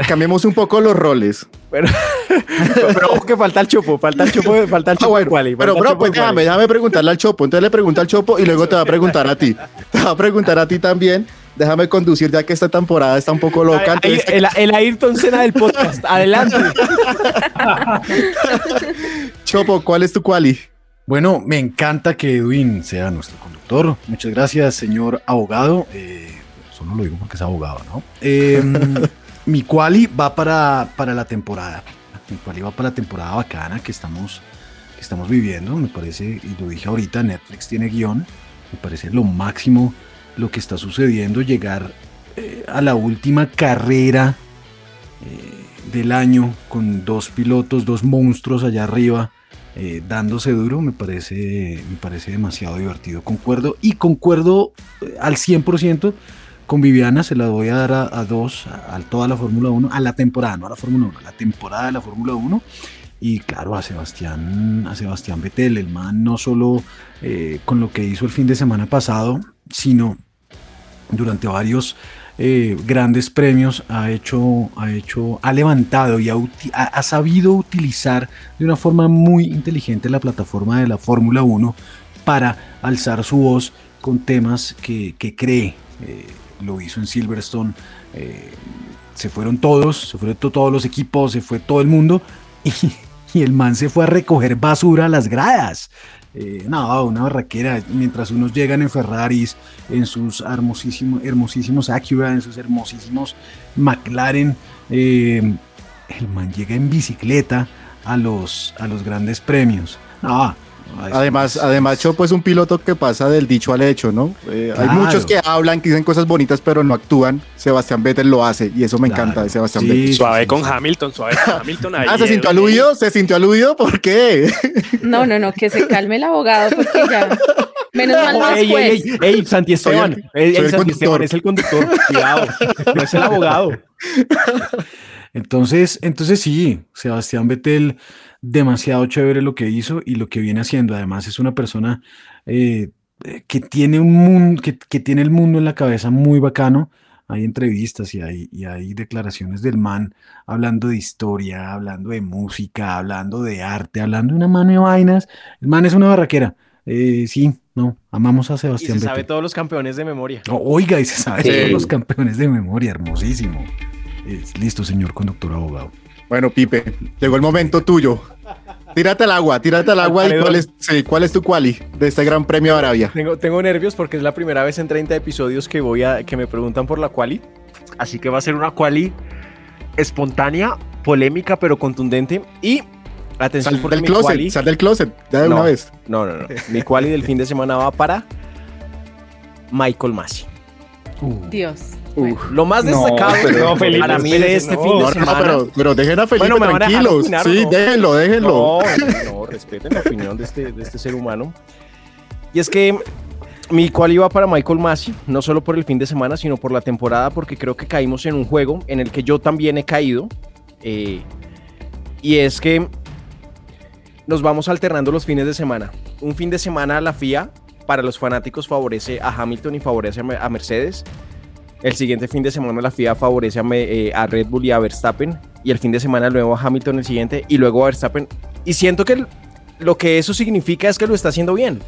Cambiemos un poco los roles. Pero, *laughs* pero ojo que falta el chopo, falta el chopo, falta el Ah, chopo bueno, quali, pero bro, pues déjame, déjame preguntarle al Chopo. Entonces le pregunta al Chopo y luego te va a preguntar a ti. Te va a preguntar a ti también. Déjame conducir ya que esta temporada está un poco loca. Entonces, el, el Ayrton Senna del podcast. *laughs* Adelante. Chopo, ¿cuál es tu quali? Bueno, me encanta que Edwin sea nuestro conductor. Muchas gracias, señor abogado. Eh, solo lo digo porque es abogado, ¿no? Eh, *laughs* mi quali va para, para la temporada. Mi quali va para la temporada bacana que estamos, que estamos viviendo. Me parece, y lo dije ahorita, Netflix tiene guion. Me parece lo máximo lo que está sucediendo. Llegar eh, a la última carrera eh, del año con dos pilotos, dos monstruos allá arriba eh, dándose duro me parece, me parece demasiado divertido. Concuerdo y concuerdo al 100% con Viviana, se la voy a dar a, dos, a, toda la Fórmula 1, a la temporada, no a la Fórmula 1, a la temporada de la Fórmula 1. Y claro, a Sebastián, a Sebastián Vettel, el man no solo con lo que hizo el fin de semana pasado, sino durante varios eh, grandes premios ha hecho, ha hecho, ha levantado y ha, ha- sabido utilizar de una forma muy inteligente la plataforma de la Fórmula 1 para alzar su voz con temas que, que cree. Eh, lo hizo en Silverstone. eh, se fueron todos, se fueron to- todos los equipos, se fue todo el mundo *laughs* y, y el man se fue a recoger basura a las gradas. Eh, una barraquera. Mientras unos llegan en Ferraris, en sus hermosísimos, hermosísimos Acura, en sus hermosísimos McLaren, eh, el man llega en bicicleta a los, a los grandes premios. Además, además, Chopo es un piloto que pasa del dicho al hecho, ¿no? Eh, Hay muchos que hablan, que dicen cosas bonitas, pero no actúan. Sebastián Vettel lo hace y eso me encanta de Sebastián Sí, Vettel. Suave con Hamilton, suave con Hamilton. ahí, Ah, ¿se sintió aludido? ¿Se sintió aludido? ¿Por qué? No, no, no, que se calme el abogado porque ya. Menos mal no es Ey, ey, juez. ey, ey, Santi Soy Esteban. el- soy el Santi conductor. Esteban es el conductor. Cuidado. No es el abogado. *laughs* Entonces, entonces sí, Sebastián Vettel, demasiado chévere lo que hizo y lo que viene haciendo. Además, es una persona eh, eh, que tiene un mundo, que, que tiene el mundo en la cabeza muy bacano. Hay entrevistas y hay, y hay declaraciones del man hablando de historia, hablando de música, hablando de arte, hablando de una mano de vainas. El man es una barraquera. Eh, sí, no, amamos a Y Sebastián se sabe todos los campeones de memoria. Oiga, y se sabe Sí. todos los campeones de memoria, hermosísimo. Listo, señor conductor abogado. Bueno, Pipe, llegó el momento tuyo. Tírate al agua, tírate al agua. ¿Y cuál es, sí, cuál es tu quali de este Gran Premio de Arabia? Tengo, tengo nervios porque es la primera vez en 30 episodios que voy a que me preguntan por la quali. Así que va a ser una quali espontánea, polémica, pero contundente. Y atención Sal porque del mi closet, quali- sal del closet, ya de No. una vez. No, no, no. Mi quali del fin de semana va para Michael Masi. Dios. Lo más No, destacado pero no, Felipe, para mí de este no. fin de semana. pero, pero dejen a Felipe Bueno, ¿me van a tranquilos. opinar sí, no? déjenlo, déjenlo. *laughs* No, respeten la opinión de este, de este ser humano. Y es que mi cual iba para Michael Masi, no solo por el fin de semana, sino por la temporada, porque creo que caímos en un juego en el que yo también he caído. eh, y es que nos vamos alternando los fines de semana. Un fin de semana la FIA para los fanáticos favorece a Hamilton y favorece a Mercedes. El siguiente fin de semana la FIA favorece eh, a Red Bull y a Verstappen. Y el fin de semana luego a Hamilton el siguiente y luego a Verstappen. Y siento que lo que eso significa es que lo está haciendo bien.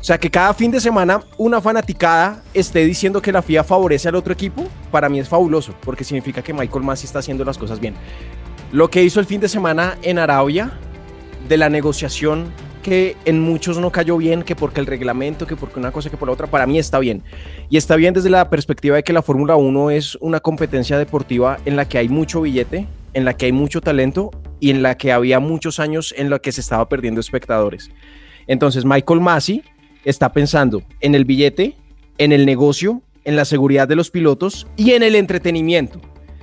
O sea, que cada fin de semana una fanaticada esté diciendo que la FIA favorece al otro equipo, para mí es fabuloso, porque significa que Michael Masi está haciendo las cosas bien. Lo que hizo el fin de semana en Arabia, de la negociación que en muchos no cayó bien, que porque el reglamento, que porque una cosa, que por la otra, para mí está bien. Y está bien desde la perspectiva de que la Fórmula 1 es una competencia deportiva en la que hay mucho billete, en la que hay mucho talento y en la que había muchos años en la que se estaba perdiendo espectadores. Entonces Michael Massey está pensando en el billete, en el negocio, en la seguridad de los pilotos y en el entretenimiento.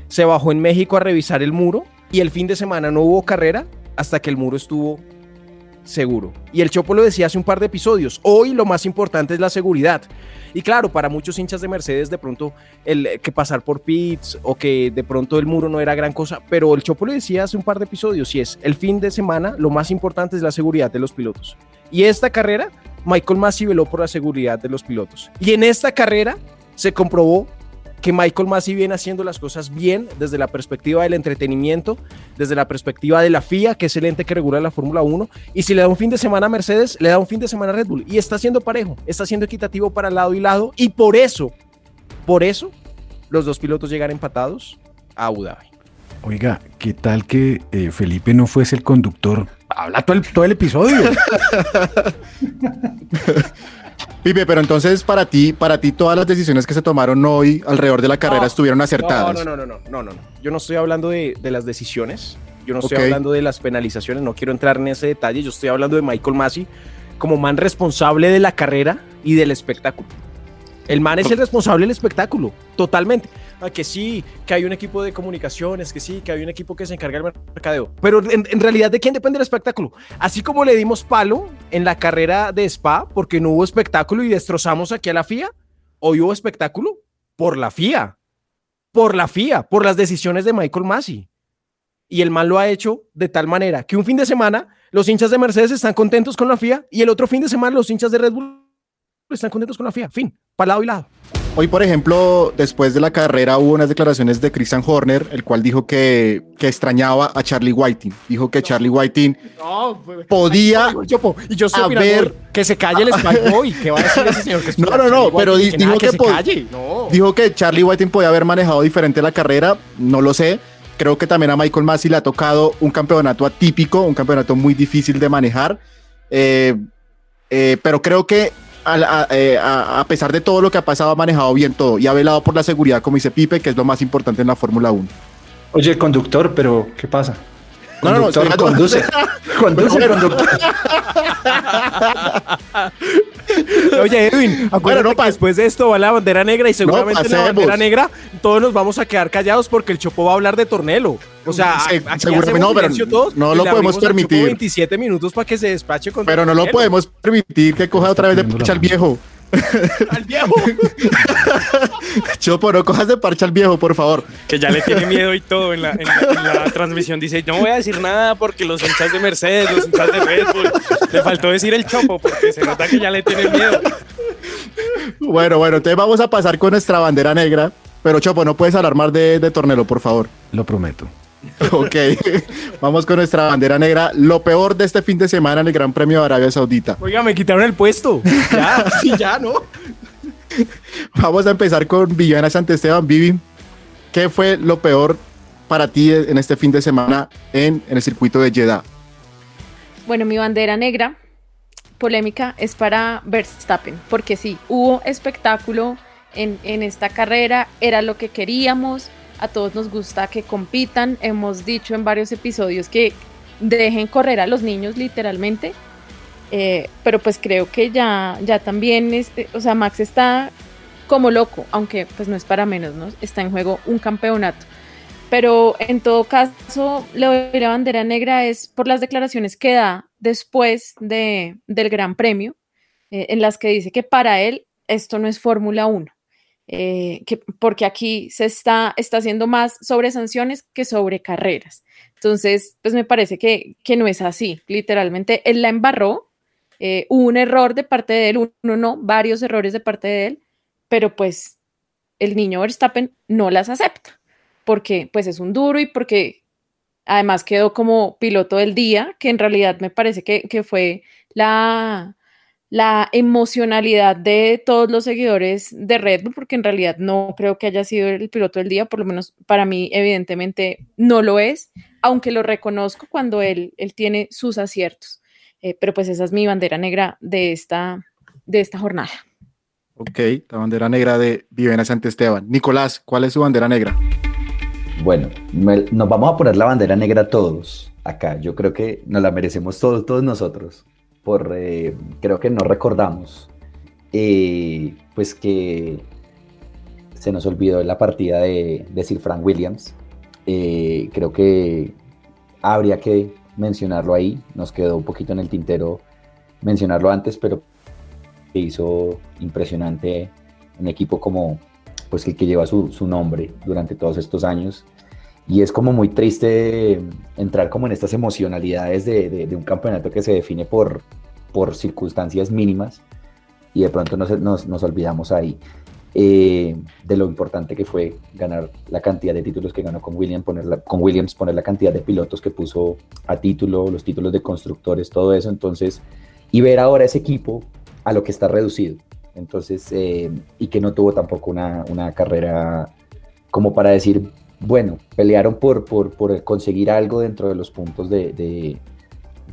Se bajó en México a revisar el muro y el fin de semana no hubo carrera hasta que el muro estuvo seguro. Y el Chopo lo decía hace un par de episodios, hoy lo más importante es la seguridad. Y claro, para muchos hinchas de Mercedes de pronto el que pasar por pits o que de pronto el muro no era gran cosa, pero el Chopo lo decía hace un par de episodios y es el fin de semana lo más importante es la seguridad de los pilotos. Y esta carrera, Michael Massey veló por la seguridad de los pilotos. Y en esta carrera se comprobó que Michael Massey viene haciendo las cosas bien desde la perspectiva del entretenimiento, desde la perspectiva de la FIA, que es el ente que regula la Fórmula 1, y si le da un fin de semana a Mercedes, le da un fin de semana a Red Bull, y está siendo parejo, está siendo equitativo para lado y lado, y por eso, por eso, los dos pilotos llegan empatados a Abu Dhabi. Oiga, ¿qué tal que eh, Felipe no fuese el conductor? Habla todo el, todo el episodio. *laughs* Pipe, pero entonces para ti, para ti todas las decisiones que se tomaron hoy alrededor de la carrera No, estuvieron acertadas. No, no, no, no, no, no, no. Yo no estoy hablando de, de las decisiones, yo no estoy Ok. hablando de las penalizaciones, no quiero entrar en ese detalle, yo estoy hablando de Michael Massey como man responsable de la carrera y del espectáculo. El man es el responsable del espectáculo, totalmente. Que sí, que hay un equipo de comunicaciones, que sí, que hay un equipo que se encarga del mercadeo. Pero en, realidad, ¿de quién depende el espectáculo? Así como le dimos palo en la carrera de Spa porque no hubo espectáculo y destrozamos aquí a la FIA, hoy hubo espectáculo por la FIA por la FIA, por las decisiones de Michael Massey. Y el man lo ha hecho de tal manera que un fin de semana los hinchas de Mercedes están contentos con la FIA y el otro fin de semana los hinchas de Red Bull están contentos con la FIA. Fin, para lado y lado. Hoy, por ejemplo, después de la carrera hubo unas declaraciones de Christian Horner, el cual dijo que, que extrañaba a Charlie Whiting. Dijo que Charlie Whiting podía y yo estoy haber... opinando que se calle el Spike Boy. ¿Qué va a decir ese señor? Que es *laughs* No, no, no, pero di- que dijo nada, que, se calle. No. dijo que Charlie Whiting podía haber manejado diferente la carrera, no lo sé. Creo que también a Michael Massey le ha tocado un campeonato atípico, un campeonato muy difícil de manejar. Eh, eh, pero creo que eh, a- a pesar de todo lo que ha pasado, ha manejado bien todo y ha velado por la seguridad, como dice Pipe, que es lo más importante en la Fórmula 1. Oye, conductor, pero ¿qué pasa? No, no, no, Conductor, conduce. *laughs* Conduce, Bueno. conductor. *laughs* Oye, Edwin, acuérdate que después de esto va la bandera negra y seguramente en la bandera negra todos nos vamos a quedar callados porque el Chopo va a hablar de Tornelo. O sea, Se- seguramente no, pero todos no lo podemos permitir. 27 minutos para que se despache con Pero no lo podemos permitir que coja otra vez de parcha al viejo. *laughs* Al viejo. *laughs* Chopo, no cojas de parcha al viejo, por favor. Que ya le tiene miedo y todo en la, en la- en la transmisión. Dice, no voy a decir nada porque los hinchas de Mercedes, los hinchas de Red Bull. Le faltó decir el chopo porque se nota que ya le tiene miedo. Bueno, bueno, entonces vamos a pasar con nuestra bandera negra. Pero Chopo, no puedes hablar más de, de Tornelo, por favor. Lo prometo. *laughs* Ok, vamos con nuestra bandera negra. Lo peor de este fin de semana en el Gran Premio de Arabia Saudita. Oiga, me quitaron el puesto. *laughs* Ya, sí, ya, ¿no? Vamos a empezar con Viviana Santesteban. Vivi, ¿qué fue lo peor para ti en este fin de semana en, en el circuito de Jeddah? Bueno, mi bandera negra, polémica, es para Verstappen, porque sí, hubo espectáculo en, en esta carrera, era lo que queríamos, a todos nos gusta que compitan, hemos dicho en varios episodios que dejen correr a los niños literalmente, eh, pero pues creo que ya, ya también, es, o sea, Max está como loco, aunque pues no es para menos, ¿no? Está en juego un campeonato. Pero en todo caso, lo de la bandera negra es por las declaraciones que da después de, del Gran Premio, eh, en las que dice que para él esto no es Fórmula 1, eh, que, porque aquí se está, está haciendo más sobre sanciones que sobre carreras. Entonces, pues me parece que, que no es así. Literalmente, él la embarró, eh, hubo un error de parte de él, uno no, varios errores de parte de él, pero pues el niño Verstappen no las acepta porque pues es un duro y porque además quedó como piloto del día, que en realidad me parece que, que fue la, la emocionalidad de todos los seguidores de Red Bull, porque en realidad no creo que haya sido el piloto del día, por lo menos para mí evidentemente no lo es, aunque lo reconozco cuando él, él tiene sus aciertos. Eh, pero pues esa es mi bandera negra de esta, de esta jornada. Ok, la bandera negra de Viviana Santesteban. Nicolás, ¿cuál es su bandera negra? Bueno, me- nos vamos a poner la bandera negra todos acá. Yo creo que nos la merecemos todos, todos nosotros. Por eh, creo que no recordamos, eh, pues que se nos olvidó la partida de, Sir Frank Williams. Eh, creo que habría que mencionarlo ahí, nos quedó un poquito en el tintero mencionarlo antes, pero que hizo impresionante un equipo como pues el que lleva su nombre durante todos estos años y es como muy triste entrar como en estas emocionalidades de, un campeonato que se define por, por circunstancias mínimas y de pronto nos, nos, nos olvidamos ahí eh, de lo importante que fue ganar la cantidad de títulos que ganó con, William, poner la, con Williams, poner la cantidad de pilotos que puso a título, los títulos de constructores, todo eso. Entonces, y ver ahora ese equipo a lo que está reducido. Entonces, eh, y que no tuvo tampoco una, una carrera como para decir, bueno, pelearon por, por, por conseguir algo dentro de los puntos de,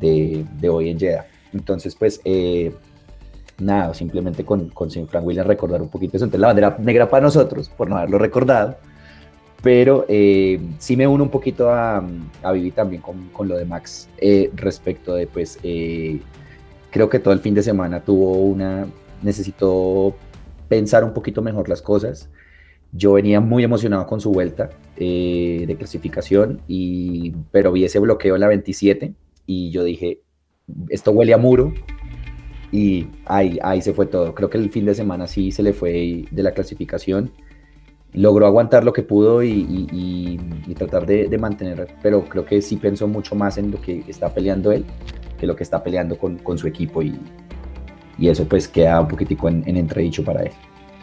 de, de, hoy en Jeddah. Entonces, pues, eh, nada, simplemente con, con. Frank Williams recordar un poquito eso. Entonces, la bandera negra para nosotros, por no haberlo recordado. Pero eh, sí me uno un poquito a, a Vivi también con, con, lo de Max eh, respecto de, pues, eh, creo que todo el fin de semana tuvo una, necesitó pensar un poquito mejor las cosas. Yo venía muy emocionado con su vuelta eh, de clasificación, y, pero vi ese bloqueo en la 27 y yo dije, esto huele a muro y ahí, ahí se fue todo. Creo que el fin de semana sí se le fue de la clasificación. Logró aguantar lo que pudo y, y, y, y tratar de, de, mantener, pero creo que sí pensó mucho más en lo que está peleando él que lo que está peleando con, con su equipo y, eso pues queda un poquitico en, en entredicho para él.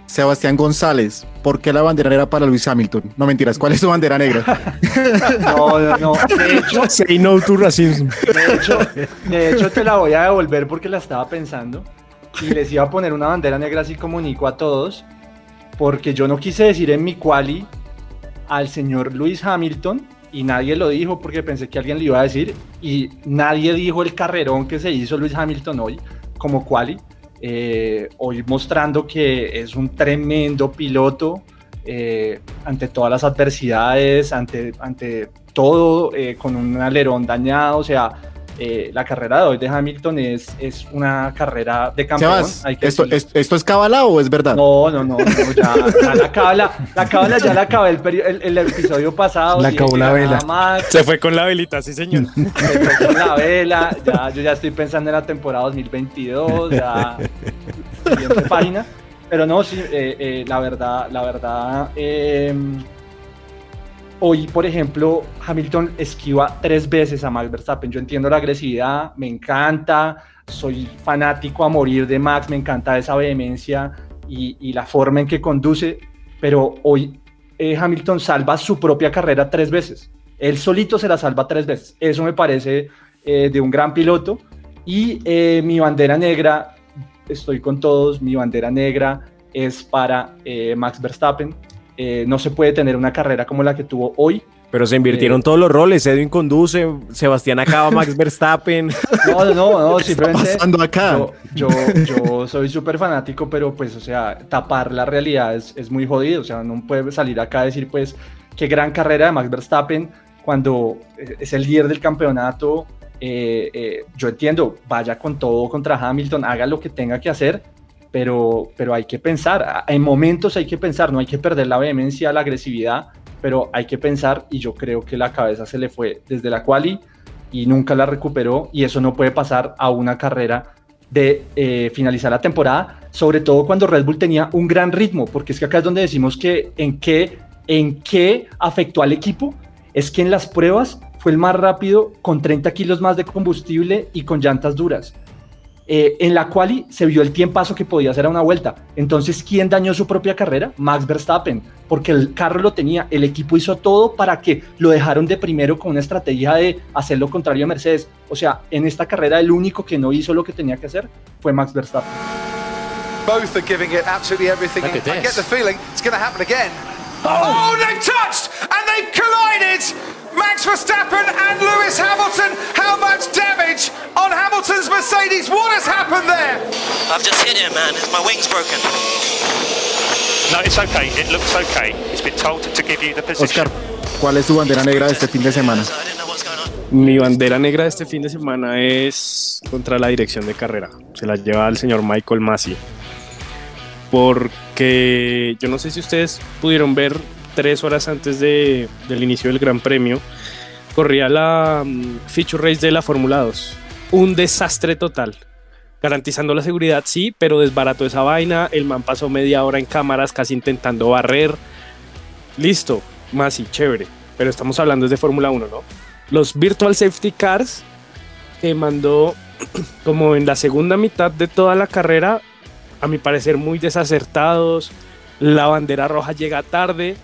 Sebastián González, ¿por qué la bandera negra para Luis Hamilton? No mentiras, ¿cuál es su bandera negra? *laughs* no, no, no. De hecho, *laughs* Say no to racism. De hecho, de hecho, te la voy a devolver porque la estaba pensando y les iba a poner una bandera negra así como Nico a todos, porque yo no quise decir en mi quali al señor Luis Hamilton y nadie lo dijo porque pensé que alguien le iba a decir y nadie dijo el carrerón que se hizo Luis Hamilton hoy como quali eh, hoy mostrando que es un tremendo piloto eh, ante todas las adversidades, ante, ante todo, eh, con un alerón dañado, o sea, eh, la carrera de hoy de Hamilton es, es una carrera de campeón. ¿Esto, es, ¿Esto es cábala o es verdad? No, no, no, no ya, ya, la cábala, la cábala ya la acabé el, el, el, episodio pasado. La acabó la vela. Más. Se fue con la velita, sí señor. Se fue con la vela, ya, yo ya estoy pensando en la temporada 2022, ya siguiente página. Pero no, sí, eh, eh, la verdad, la verdad, eh, hoy, por ejemplo, Hamilton esquiva tres veces a Max Verstappen. Yo entiendo la agresividad, me encanta, soy fanático a morir de Max, me encanta esa vehemencia y, la forma en que conduce, pero hoy eh, Hamilton salva su propia carrera tres veces. Él solito se la salva tres veces. Eso me parece eh, de un gran piloto. Y eh, mi bandera negra, estoy con todos, mi bandera negra es para Max Verstappen eh, no se puede tener una carrera como la que tuvo hoy. Pero se invirtieron eh, todos los roles. Edwin conduce, Sebastián acaba, Max *laughs* Verstappen. No, no, no, no simplemente. ¿Qué está pasando acá? Yo, yo, yo soy súper fanático, pero pues, o sea, tapar la realidad es, es, muy jodido. O sea, no puede salir acá a decir, pues, qué gran carrera de Max Verstappen cuando es el líder del campeonato. Eh, eh, yo entiendo, vaya con todo contra Hamilton, haga lo que tenga que hacer, pero, pero hay que pensar, en momentos hay que pensar, no hay que perder la vehemencia, la agresividad, pero hay que pensar y yo creo que la cabeza se le fue desde la quali y nunca la recuperó y eso no puede pasar a una carrera de eh, finalizar la temporada, sobre todo cuando Red Bull tenía un gran ritmo, porque es que acá es donde decimos que en qué, en qué afectó al equipo, es que en las pruebas fue el más rápido con 30 kilos más de combustible y con llantas duras eh, en la quali se vio el tiempazo que podía hacer a una vuelta. Entonces, ¿quién dañó su propia carrera? Max Verstappen, porque el carro lo tenía, el equipo hizo todo para que lo dejaron de primero con una estrategia de hacer lo contrario a Mercedes. O sea, en esta carrera el único que no hizo lo que tenía que hacer fue Max Verstappen. Both are giving it absolutely everything. I get the feeling it's going to happen again. Oh, they've touched and they've collided. Max Verstappen and Lewis Hamilton. How much damage on Hamilton's Mercedes? What has happened there? I've just hit him, man. My wing's broken. No, it's okay. It looks okay. He's been told to give you the position. Oscar, ¿cuál es su bandera negra de este fin de semana? I didn't know what's going on. Mi bandera negra de este fin de semana es contra la dirección de carrera. Se la lleva el señor Michael Massey. Porque yo no sé si ustedes pudieron ver tres horas antes de, del inicio del Gran Premio, corría la um, feature race de la Fórmula 2. Un desastre total. Garantizando la seguridad, sí, pero desbarató esa vaina. El man pasó media hora en cámaras casi intentando barrer. Listo, Massey, chévere. Pero estamos hablando de Fórmula 1, ¿no? Los Virtual Safety Cars que mandó *clears throat* como en la segunda mitad de toda la carrera, a mi parecer muy desacertados. La bandera roja llega tarde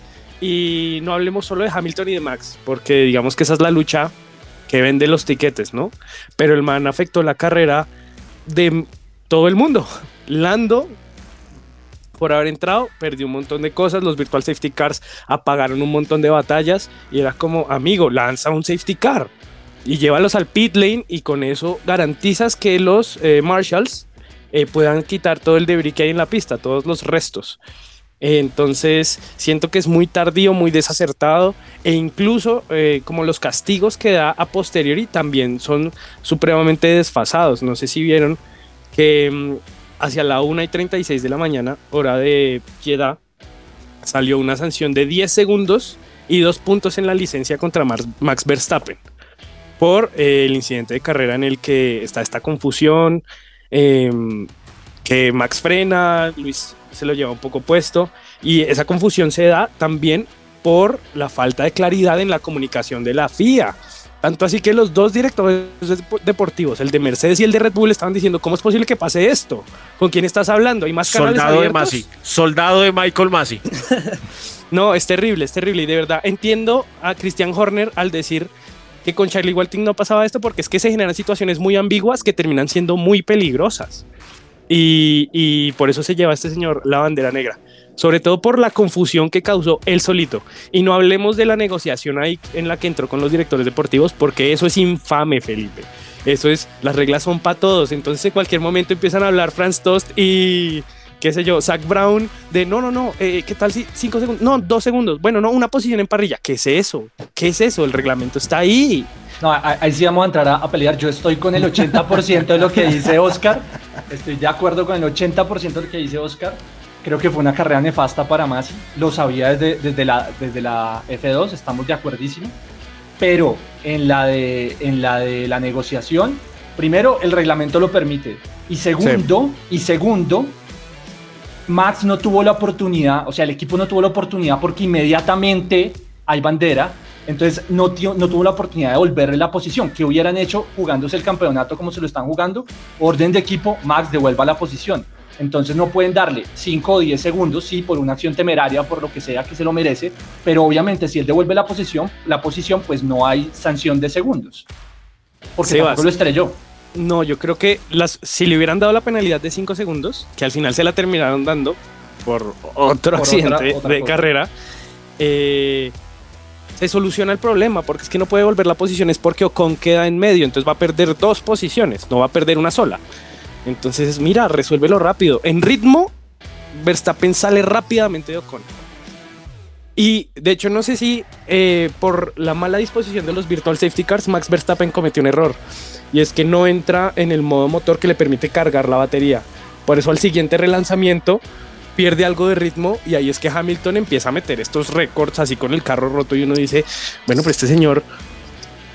y no hablemos solo de Hamilton y de Max, porque digamos que esa es la lucha que vende los tiquetes, ¿no? Pero el man afectó la carrera de todo el mundo. *laughs* Lando, por haber entrado, perdió un montón de cosas. Los Virtual Safety Cars apagaron un montón de batallas y era como, amigo, lanza un safety car y llévalos al pit lane y con eso garantizas que los eh, Marshalls eh, puedan quitar todo el debris que hay en la pista, todos los restos. Entonces siento que es muy tardío, muy desacertado e incluso eh, como los castigos que da a posteriori también son supremamente desfasados. No sé si vieron que mm, hacia la 1 y 36 de la mañana, hora de Piedad, salió una sanción de 10 segundos y dos puntos en la licencia contra Max Verstappen por eh, el incidente de carrera en el que está esta confusión, em, que Max frena, Luis se lo lleva un poco puesto y esa confusión se da también por la falta de claridad en la comunicación de la FIA. Tanto así que los dos directores deportivos, el de Mercedes y el de Red Bull, estaban diciendo, ¿cómo es posible que pase esto? ¿Con quién estás hablando? ¿Hay más canales Soldado de abiertos? Masi. Soldado de Michael Masi. *laughs* No, es terrible, es terrible. Y de verdad, entiendo a Christian Horner al decir que con Charlie Walting no pasaba esto porque es que se generan situaciones muy ambiguas que terminan siendo muy peligrosas. Y, por eso se lleva este señor la bandera negra. Sobre todo por la confusión que causó él solito. Y no hablemos de la negociación ahí en la que entró con los directores deportivos, porque eso es infame, Felipe. Eso es, las reglas son para todos. Entonces, en cualquier momento empiezan a hablar Franz Tost y qué sé yo, Zach Brown de no, no, no, eh, ¿qué tal si cinco segundos? No, dos segundos. Bueno, no, una posición en parrilla. ¿Qué es eso? ¿Qué es eso? El reglamento está ahí. No, ahí sí vamos a entrar a, a pelear. Yo estoy con el 80% de lo que dice Oscar. Estoy de acuerdo con el 80% de lo que dice Oscar. Creo que fue una carrera nefasta para Masi. Lo sabía desde, desde, la, desde la F2, estamos de acuerdísimo. Pero en la, de, en la de la negociación, primero, el reglamento lo permite. Y segundo, y segundo, Max no tuvo la oportunidad, o sea, el equipo no tuvo la oportunidad porque inmediatamente hay bandera, entonces no, tuvo la oportunidad de volverle la posición. que hubieran hecho jugándose el campeonato como se lo están jugando? Orden de equipo, Max devuelva la posición. Entonces no pueden darle 5 o 10 segundos, sí, por una acción temeraria, por lo que sea que se lo merece, pero obviamente si él devuelve la posición, la posición, pues no hay sanción de segundos. Porque Sebas. tampoco lo estrelló. No, yo creo que las, si le hubieran dado la penalidad de 5 segundos, que al final se la terminaron dando por otro Por accidente otra- otra de cosa. carrera, eh, se soluciona el problema, porque es que no puede volver la posición, es porque Ocon queda en medio, entonces va a perder dos posiciones, no va a perder una sola. Entonces, mira, resuélvelo rápido. En ritmo, Verstappen sale rápidamente de Ocon. Y de hecho, no sé si eh, por la mala disposición de los Virtual Safety Cars, Max Verstappen cometió un error. Y es que no entra en el modo motor que le permite cargar la batería. Por eso al siguiente relanzamiento pierde algo de ritmo y ahí es que Hamilton empieza a meter estos récords así con el carro roto y uno dice, bueno, pero este señor,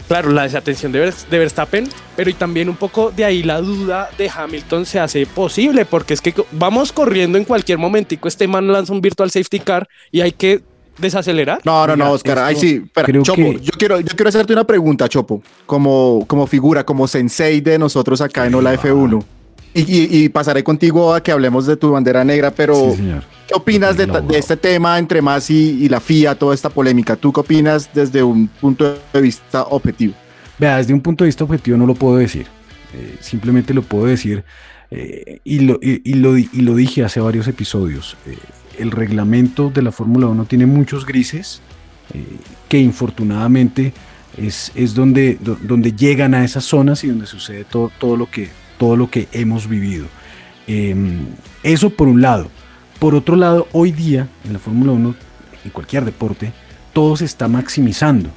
claro, la desatención de, Ver- de Verstappen, pero y también un poco de ahí la duda de Hamilton se hace posible, porque es que vamos corriendo en cualquier momentico, este man lanza un virtual safety car y hay que desacelerar. No, no, no, Oscar. Esto- sí. Espera, creo Chopo, que- yo, quiero, yo quiero hacerte una pregunta, Chopo, como, como figura, como sensei de nosotros acá en Ola F1. Y, y- y pasaré contigo a que hablemos de tu bandera negra, pero Sí. ¿qué opinas de, este tema entre Masi y la FIA, toda esta polémica? ¿Tú qué opinas desde un punto de vista objetivo? Vea, desde un punto de vista objetivo no lo puedo decir. Eh, simplemente lo puedo decir eh, y, lo, lo, y lo dije hace varios episodios. Eh, el reglamento de la Fórmula 1 tiene muchos grises que infortunadamente es, es donde, do- donde llegan a esas zonas y donde sucede todo, todo, lo, que, todo lo que hemos vivido. Eh, eso por un lado. Por otro lado, hoy día en la Fórmula 1, en cualquier deporte, todo se está maximizando.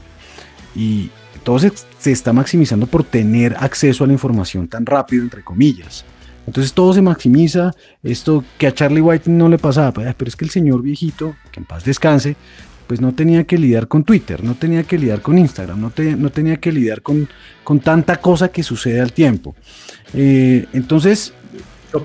Y todo se, se está maximizando por tener acceso a la información tan rápido, entre comillas. Entonces todo se maximiza. Esto que a Charlie White no le pasaba, pero es que el señor viejito, que en paz descanse, pues no tenía que lidiar con Twitter, no tenía que lidiar con Instagram, no, te- no tenía que lidiar con, con tanta cosa que sucede al tiempo. Eh, entonces,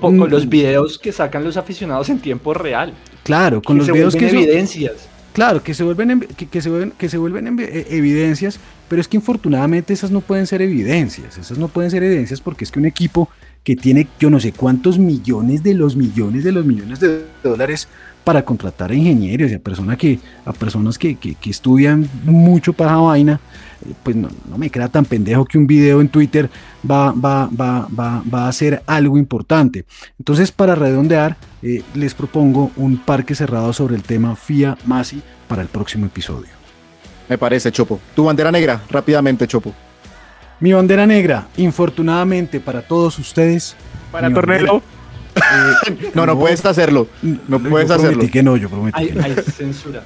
con los videos que sacan los aficionados en tiempo real. claro, con que los se videos que eso- evidencias. Claro, que se vuelven, en- que, que se vuelven, que se vuelven en- eh, evidencias, pero es que infortunadamente esas no pueden ser evidencias, esas no pueden ser evidencias porque es que un equipo que tiene yo no sé cuántos millones de los millones de los millones de dólares para contratar a ingenieros y a personas que, a personas que, que- que estudian mucho para esa vaina, eh, pues no, no me queda tan pendejo que un video en Twitter va, va, va, va, va a ser algo importante. Entonces, para redondear, eh, les propongo un parque cerrado sobre el tema FIA Masi para el próximo episodio. Me parece, Chopo. Tu bandera negra, rápidamente, Chopo. Mi bandera negra, infortunadamente para todos ustedes. Para Tornelo. bandera- *laughs* No, no puedes hacerlo. No yo puedes prometí hacerlo. que no, yo prometí Hay, que no. hay censura.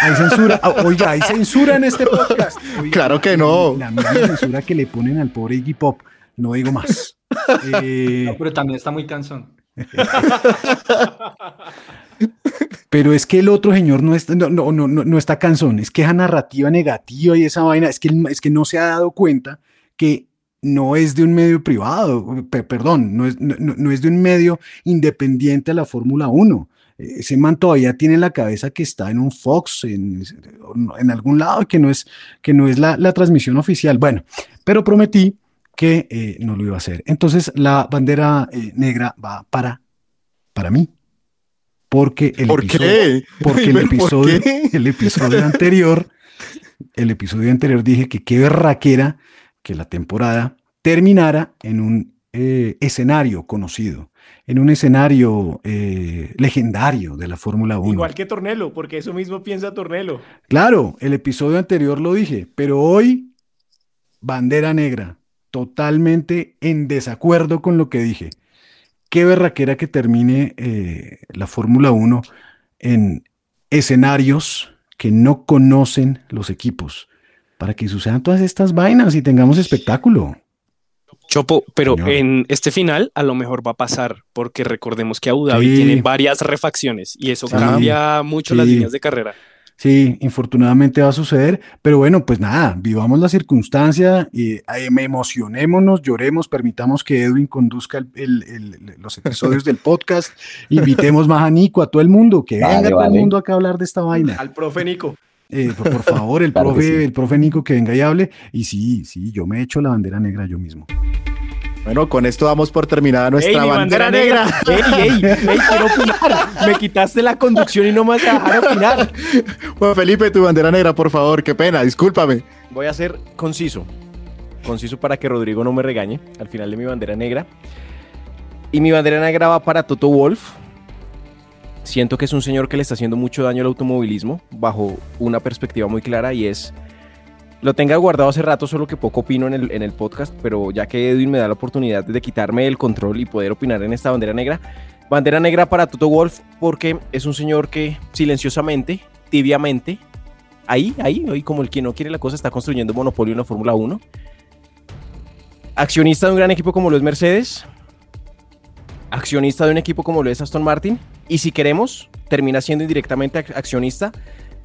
Hay censura. Ah, Oiga, hay censura en este *laughs* podcast. Oiga, Claro que no. La misma censura que le ponen al pobre Iggy Pop. No digo más. Eh, No, pero también está muy cansón. *laughs* Pero es que el otro señor no, está, no, no, no, no- no está cansón, es que esa narrativa negativa y esa vaina, es que, es que no se ha dado cuenta que no es de un medio privado, pe- perdón, no es, no, no- es de un medio independiente a la Fórmula 1. Eh, Ese man todavía tiene en la cabeza que está en un Fox, en, en algún lado, que no es, que no es la, la transmisión oficial. Bueno, pero prometí que eh, no lo iba a hacer. Entonces la bandera eh, negra va para, para mí. Porque el ¿Por episodio, qué? porque el *laughs* ¿Pero por episodio, qué? el episodio anterior, el episodio anterior dije que qué berraquera que la temporada terminara en un eh, escenario conocido, en un escenario eh, legendario de la Fórmula 1. Igual que Tornelo, porque eso mismo piensa Tornelo. Claro, el episodio anterior lo dije, pero hoy, bandera negra, totalmente en desacuerdo con lo que dije. Qué berraquera que termine eh, la Fórmula 1 en escenarios que no conocen los equipos, para que sucedan todas estas vainas y tengamos espectáculo. Chopo, pero Señor. en este final a lo mejor va a pasar, porque recordemos que Abu Dhabi Sí. tiene varias refacciones y eso Sí. cambia mucho las líneas de carrera. Sí, infortunadamente va a suceder, pero bueno, pues nada, vivamos la circunstancia, y, eh, emocionémonos, lloremos, permitamos que Edwin conduzca el- el- el- los episodios del podcast, *laughs* invitemos más a Nico, a todo el mundo, que Vale, venga todo el mundo acá a hablar de esta vaina. Al profe Nico. Eh, por, por favor, el *laughs* Claro profe, sí. el profe Nico que venga y hable. Y sí, sí, yo me echo la bandera negra yo mismo. Bueno, con esto damos por terminada nuestra ¡Ey, mi bandera, negra. ¡Ey, ey! *laughs* ¡Ey, quiero opinar! Me quitaste la conducción y no me vas a dejar opinar. Juan Felipe, tu bandera negra, por favor. Qué pena, discúlpame. Voy a ser conciso. Conciso para que Rodrigo no me regañe al final de mi bandera negra. Y mi bandera negra va para Toto Wolf. Siento que es un señor que le está haciendo mucho daño al automovilismo bajo una perspectiva muy clara y es... Lo tenga guardado hace rato, solo que poco opino en el, en el podcast, pero ya que Edwin me da la oportunidad de quitarme el control y poder opinar en esta bandera negra, bandera negra para Toto Wolf porque es un señor que silenciosamente, tibiamente, ahí, ahí, ahí como el que no quiere la cosa, está construyendo monopolio en la Fórmula 1. Accionista de un gran equipo como lo es Mercedes. Accionista de un equipo como lo es Aston Martin. Y si queremos, termina siendo indirectamente ac- accionista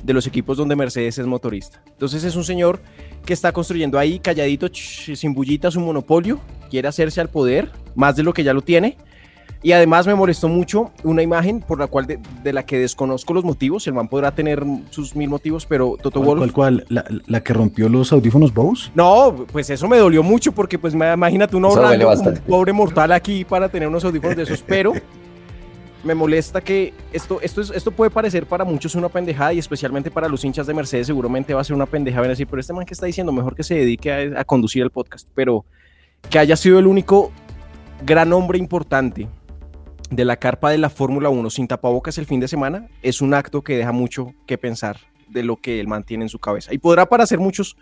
de los equipos donde Mercedes es motorista. Entonces es un señor que está construyendo ahí calladito, sin bullita, su monopolio. Quiere hacerse al poder, más de lo que ya lo tiene. Y además me molestó mucho una imagen por la cual de, de la que desconozco los motivos. El man podrá tener sus mil motivos, pero Toto ¿Cuál, Wolff cuál, cuál? ¿La, la que rompió los audífonos Bose? no, pues eso me dolió mucho porque pues me- imagínate uno un pobre mortal aquí para tener unos audífonos de esos, pero *laughs* me molesta que esto, esto, es, esto puede parecer para muchos una pendejada y especialmente para los hinchas de Mercedes seguramente va a ser una pendejada van a decir, pero este man que está diciendo mejor que se dedique a, a conducir el podcast, pero que haya sido el único gran hombre importante de la carpa de la Fórmula 1 sin tapabocas el fin de semana es un acto que deja mucho que pensar de lo que él mantiene en su cabeza. Y podrá parecer muchos,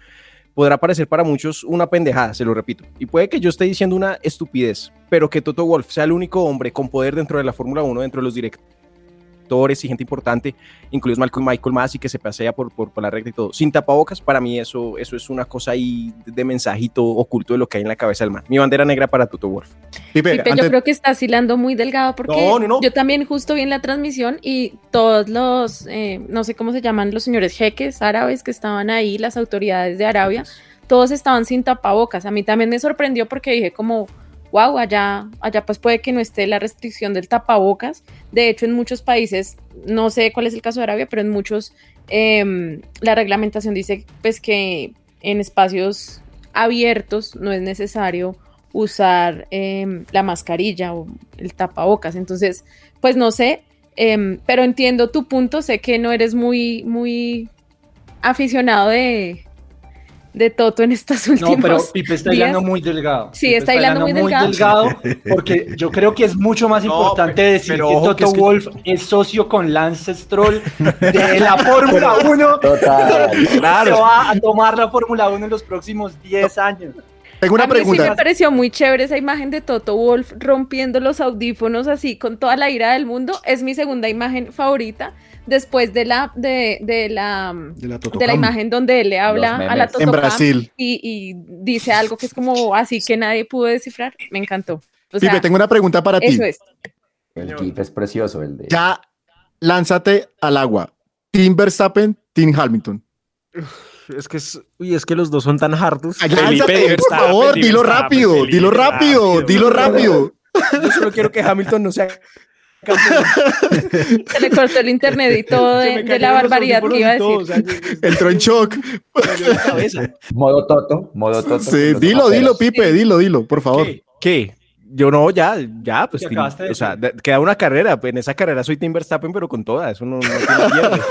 podrá parecer para muchos una pendejada, se lo repito. Y puede que yo esté diciendo una estupidez, pero que Toto Wolf sea el único hombre con poder dentro de la Fórmula 1, dentro de los directores y gente importante, incluidos Michael, Michael Masi, que se pasea por, por, por, la recta y todo, sin tapabocas, para mí eso, eso es una cosa ahí de mensajito oculto de lo que hay en la cabeza del man. Mi bandera negra para Toto Wolf. Pipe, Pipe antes... yo creo que está hilando muy delgado porque no, no, no. yo también justo vi en la transmisión y todos los, eh, no sé cómo se llaman, los señores jeques árabes que estaban ahí, las autoridades de Arabia, todos estaban sin tapabocas. A mí también me sorprendió porque dije como wow, allá, allá pues puede que no esté la restricción del tapabocas. De hecho, en muchos países, no sé cuál es el caso de Arabia, pero en muchos eh, la reglamentación dice pues que en espacios abiertos no es necesario usar eh, la mascarilla o el tapabocas. Entonces, pues no sé, eh, pero entiendo tu punto, sé que no eres muy, muy aficionado de, de Toto en estos últimos No, pero Pipe está hilando muy delgado. Sí, Pipe está, hilando muy, delgado. delgado. Porque yo creo que es mucho más *laughs* importante pero, decir pero que Toto que es que- Wolf es socio con Lance Stroll de *laughs* la Fórmula 1. Total. *laughs* Se va a tomar la Fórmula 1 en los próximos 10 años. Tengo una a mí sí pregunta. me pareció muy chévere esa imagen de Toto Wolf rompiendo los audífonos así con toda la ira del mundo. Es mi segunda imagen favorita después de la de, de la De la de Totocam. la imagen donde él le habla a la En Totocam Brasil. Y, y dice algo que es como así que nadie pudo descifrar. Me encantó. O sea, Pipe, tengo una pregunta para ti. eso es. El GIF es precioso, el de. Ya lánzate al agua. Team Verstappen, Team Hamilton. Es que, es, uy, es que los dos son tan hartos. Lánzate, por Verstappen, favor, Felipe dilo rápido, Felipe dilo rápido, rápido. dilo rápido. Yo solo quiero que Hamilton no sea. *laughs* Se le cortó el internet y todo de, la barbaridad que iba a decir. todo, o sea, *laughs* yo- Entró en shock. Modo Toto. Modo Toto. Sí, dilo, dilo, Pipe, dilo, dilo, por favor. ¿Qué? ¿Qué? Yo no, ya, ya, pues, ¿Qué Tim- acabaste de o sea, de- queda una carrera, en esa carrera soy Tim Verstappen, pero con toda, eso no, no tiene. *laughs*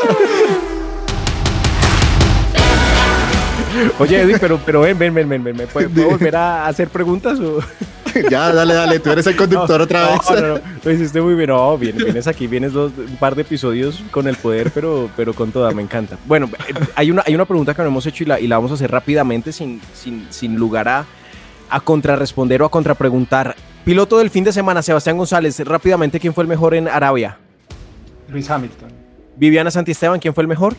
Oye, Eddie, pero, pero ven, ven, ven, ven, ven, ¿me puedo, puedo volver a hacer preguntas o...? *laughs* Ya, dale, dale, tú eres el conductor otra vez. No, no, lo hiciste muy bien. No, bien, vienes aquí, vienes dos, un par de episodios con el poder, pero, pero con toda, me encanta. Bueno, eh, hay una, hay una pregunta que no hemos hecho y la, y la vamos a hacer rápidamente, sin, sin, sin lugar a, a contrarresponder o a contrapreguntar. Piloto del fin de semana, Sebastián González, rápidamente, ¿quién fue el mejor en Arabia? Luis Hamilton. Viviana Santisteban, ¿quién fue el mejor?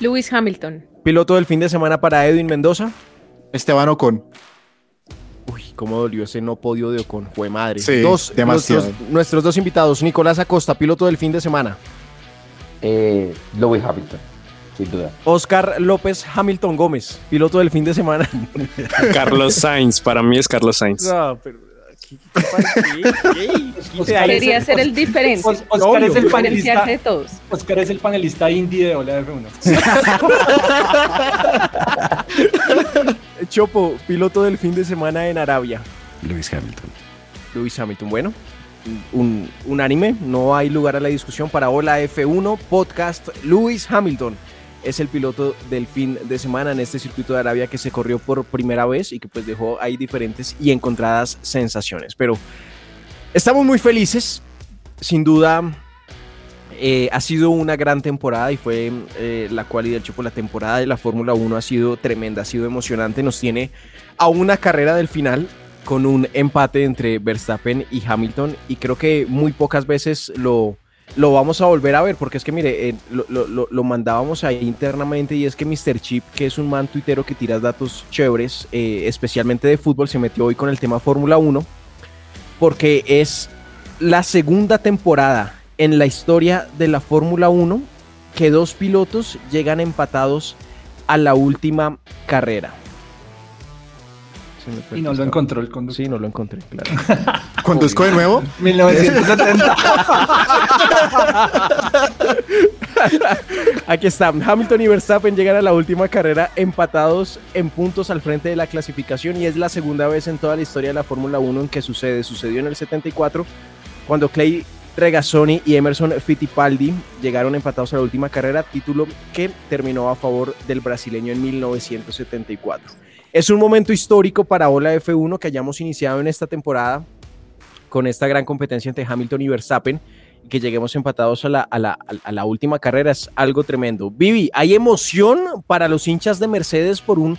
Lewis Hamilton. Piloto del fin de semana para Edwin Mendoza. Esteban Ocon. Cómo dolió ese no podio de Ocon, fue madre. Sí, dos, demasiado. Nuestros, nuestros dos invitados, Nicolás Acosta, piloto del fin de semana. Eh, Lewis Hamilton, sin duda. Oscar López Hamilton Gómez, piloto del fin de semana. *laughs* Carlos Sainz, para mí es Carlos Sainz. No, pero. ¿qué- qué pasa? ¿Qué? ¿Qué? Oscar es Quería el- ser el diferente. Os- Oscar es el panelista. de todos. Oscar es el panelista indie de Ola *laughs* F1. Chopo, piloto del fin de semana en Arabia. Lewis Hamilton. Lewis Hamilton, bueno, un, unánime, no hay lugar a la discusión para Hola F1 Podcast. Lewis Hamilton es el piloto del fin de semana en este circuito de Arabia que se corrió por primera vez y que pues dejó ahí diferentes y encontradas sensaciones. Pero estamos muy felices, sin duda. Eh, ha sido una gran temporada y fue eh, la cualidad del Chopo. La temporada de la Fórmula 1 ha sido tremenda, ha sido emocionante. Nos tiene a una carrera del final con un empate entre Verstappen y Hamilton y creo que muy pocas veces lo, lo vamos a volver a ver porque es que mire, eh, lo, lo- lo- mandábamos ahí internamente y es que Mr. Chip, que es un man tuitero que tira datos chéveres, eh, especialmente de fútbol, se metió hoy con el tema Fórmula 1 porque es la segunda temporada en la historia de la Fórmula 1 que dos pilotos llegan empatados a la última carrera. Y no lo encontró el conductor. Sí, no lo encontré, claro. *laughs* ¿Conduzco de nuevo? *laughs* 1970. *laughs* Aquí está. Hamilton y Verstappen llegan a la última carrera empatados en puntos al frente de la clasificación y es la segunda vez en toda la historia de la Fórmula 1 en que sucede. Sucedió en el 74 cuando Clay Regazzoni y Emerson Fittipaldi llegaron empatados a la última carrera, título que terminó a favor del brasileño en 1974. Es un momento histórico para Ola F1 que hayamos iniciado en esta temporada con esta gran competencia entre Hamilton y Verstappen y que lleguemos empatados a la, a la, a la última carrera es algo tremendo. Vivi, ¿hay emoción para los hinchas de Mercedes por un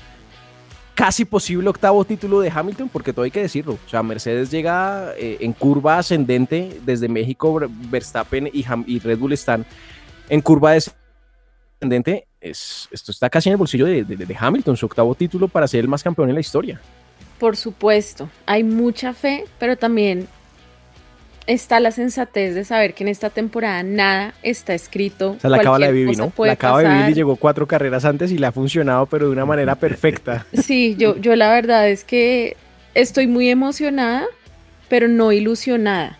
casi posible octavo título de Hamilton, porque todo hay que decirlo. O sea, Mercedes llega eh, en curva ascendente desde México, Verstappen y, Red Bull están en curva descendente. Es, esto está casi en el bolsillo de, de Hamilton, su octavo título para ser el más campeón en la historia. Por supuesto, hay mucha fe, pero también está la sensatez de saber que en esta temporada nada está escrito. O sea, la acaba de Vivi, ¿no? La acaba de Vivi y llegó cuatro carreras antes y le ha funcionado, pero de una manera perfecta. *laughs* Sí, yo, yo la verdad es que estoy muy emocionada, pero no ilusionada.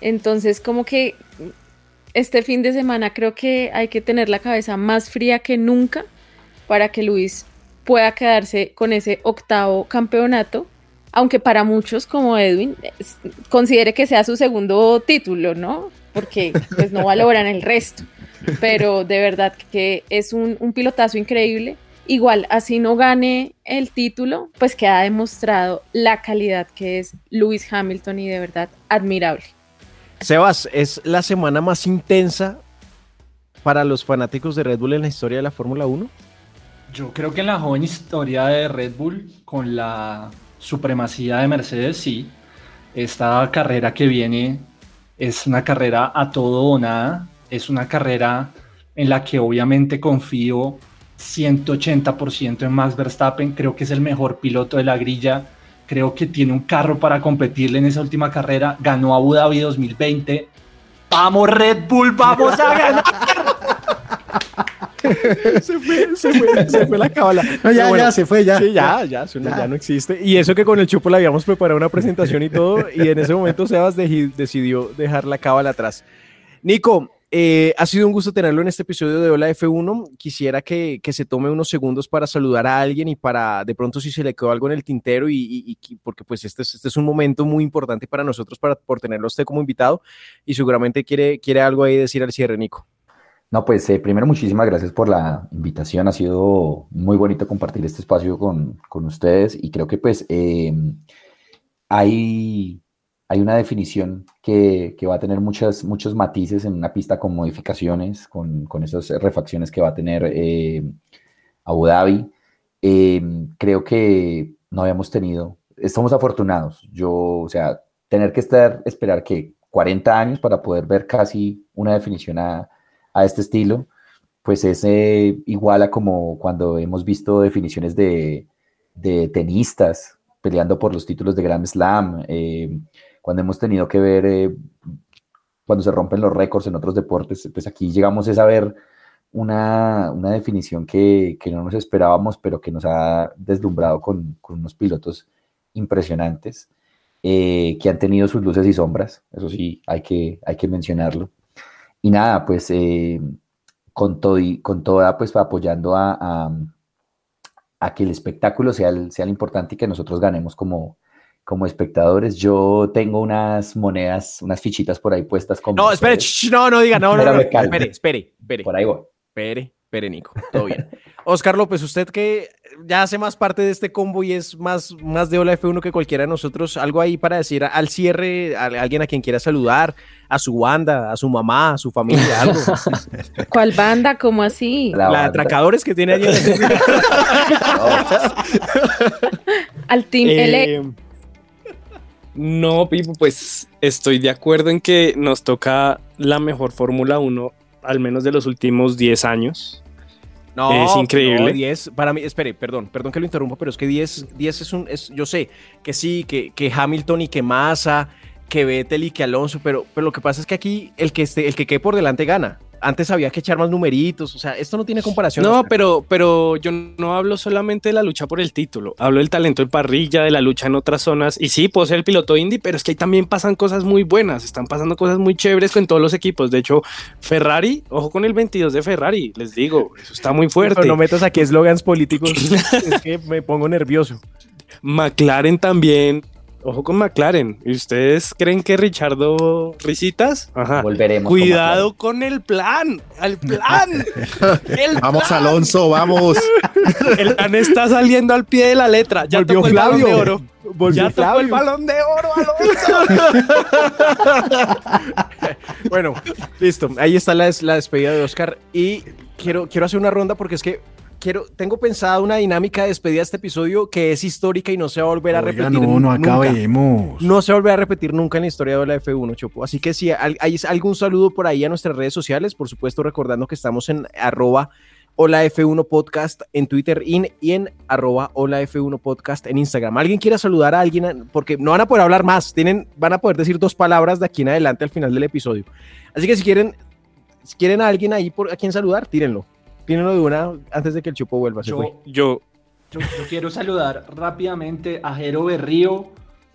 Entonces, como que este fin de semana creo que hay que tener la cabeza más fría que nunca para que Luis pueda quedarse con ese octavo campeonato aunque para muchos como Edwin considere que sea su segundo título, ¿no? Porque pues no valoran el resto. Pero de verdad que es un, pilotazo increíble. Igual, así no gane el título, pues queda demostrado la calidad que es Lewis Hamilton y de verdad admirable. Sebas, es la semana más intensa para los fanáticos de Red Bull en la historia de la Fórmula 1. Yo creo que en la joven historia de Red Bull, con la supremacía de Mercedes, sí. Esta carrera que viene es una carrera a todo o nada. Es una carrera en la que obviamente confío 180% en Max Verstappen. Creo que es el mejor piloto de la grilla. Creo que tiene un carro para competirle en esa última carrera. Ganó Abu Dhabi 2020. Vamos Red Bull, vamos a ganar. *laughs* se, fue, se, fue, se fue la cábala. No, ya, ya, se fue, ya. Sí, ya, ya, ya, no existe. Y eso que con el Chupo le habíamos preparado una presentación y todo, y en ese momento Sebas decidió dejar la cábala atrás. Nico, eh, ha sido un gusto tenerlo en este episodio de Hola F1. Quisiera que, que, se tome unos segundos para saludar a alguien y para de pronto si se le quedó algo en el tintero y, y, porque pues este es, este es un momento muy importante para nosotros para, por tenerlo usted como invitado y seguramente quiere, quiere algo ahí decir al cierre, Nico. No, pues eh, primero muchísimas gracias por la invitación. Ha sido muy bonito compartir este espacio con, ustedes y creo que pues em, hay, hay una definición que, va a tener muchas, muchos matices en una pista con modificaciones, con, esas refacciones que va a tener em, Abu Dhabi. Em, creo que no habíamos tenido, estamos afortunados. Yo, o sea, tener que estar, esperar que 40 años para poder ver casi una definición a a este estilo, pues es eh, igual a como cuando hemos visto definiciones de, tenistas peleando por los títulos de Grand Slam, eh, cuando hemos tenido que ver eh, cuando se rompen los récords en otros deportes, pues aquí llegamos a ver una, definición que, no nos esperábamos, pero que nos ha deslumbrado con, unos pilotos impresionantes, que han tenido sus luces y sombras, eso sí, hay que, hay que mencionarlo y nada, pues eh, con, todo y, con toda, pues apoyando a, a, que el espectáculo sea el, sea importante y que nosotros ganemos como, como espectadores. Yo tengo unas monedas, unas fichitas por ahí puestas como... No, espere, no, no diga, no, no, no, espere, espere, espere. Por ahí voy. Espere, espere, Nico, todo bien. Oscar López, usted que ya hace más parte de este combo y es más, más de Hola F1 que cualquiera de nosotros, algo ahí para decir al cierre, a alguien a quien quiera saludar, a su banda, a su mamá, a su familia, algo. *laughs* ¿Cuál banda? ¿Cómo así? La, de atracadores que tiene allí. *laughs* al Team eh, No, Pipo, pues estoy de acuerdo en que nos toca la mejor Fórmula 1, al menos de los últimos 10 años. No, es increíble. 10, para mí, espere, perdón, perdón que lo interrumpa, pero es que 10, 10 es un, es, yo sé que sí, que, que Hamilton y que Massa, que Vettel y que Alonso, pero, pero lo que pasa es que aquí el que, esté, el que quede por delante gana antes había que echar más numeritos, o sea, esto no tiene comparación. No, pero, pero yo no hablo solamente de la lucha por el título, hablo del talento en parrilla, de la lucha en otras zonas, y sí, puedo ser el piloto indie, pero es que ahí también pasan cosas muy buenas, están pasando cosas muy chéveres con todos los equipos, de hecho, Ferrari, ojo con el 22 de Ferrari, les digo, eso está muy fuerte. no metas aquí eslogans políticos, *laughs* es que me pongo nervioso. McLaren también Ojo con McLaren. ¿Y ustedes creen que Richardo risitas? Ajá. Volveremos. Cuidado con, el plan. ¡Al plan! *laughs* vamos, Alonso, vamos. *laughs* El plan está saliendo al pie de la letra. Ya Volvió tocó el balón de oro. Volvió ya Flavio. el balón de oro, Alonso. *laughs* bueno, listo. Ahí está la, la despedida de Oscar. Y quiero, quiero hacer una ronda porque es que quiero, tengo pensada una dinámica de despedida de este episodio que es histórica y no se va a volver a Oiga, repetir. no, no nunca. acabemos. No se va a volver a repetir nunca en la historia de la F1, Chopo. Así que si hay algún saludo por ahí a nuestras redes sociales, por supuesto recordando que estamos en arroba hola F1 podcast en Twitter y en, y en arroba hola F1 podcast en Instagram. ¿Alguien quiera saludar a alguien? Porque no van a poder hablar más, tienen, van a poder decir dos palabras de aquí en adelante al final del episodio. Así que si quieren, si quieren a alguien ahí por a quien saludar, tírenlo. Tírenlo de una antes de que el Chopo vuelva. Se Yo- fue. Yo, Yo, yo quiero saludar rápidamente a Jero Berrío.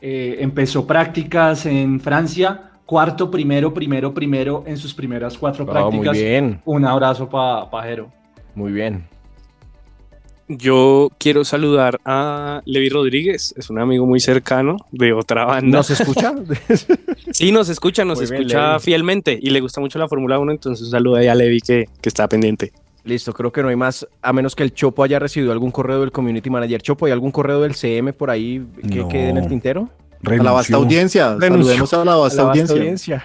eh, empezó prácticas en Francia. Cuarto, primero, primero, primero en sus primeras cuatro Ah, prácticas. muy bien, Un abrazo para Jero. muy bien. yo quiero saludar a Levi Rodríguez, es un amigo muy cercano de otra banda. ¿Nos escucha? *laughs* Sí, nos escucha, nos Muy escucha fielmente y le gusta mucho la Fórmula 1, entonces un saludo ahí a Levi que, que está pendiente. Listo, creo que no hay más, a menos que el Chopo haya recibido algún correo del Community Manager. Chopo, ¿hay algún correo del CM por ahí que No. quede en el tintero? A la vasta Renunció. audiencia. Renunció. Saludemos a la vasta A la vasta audiencia. audiencia.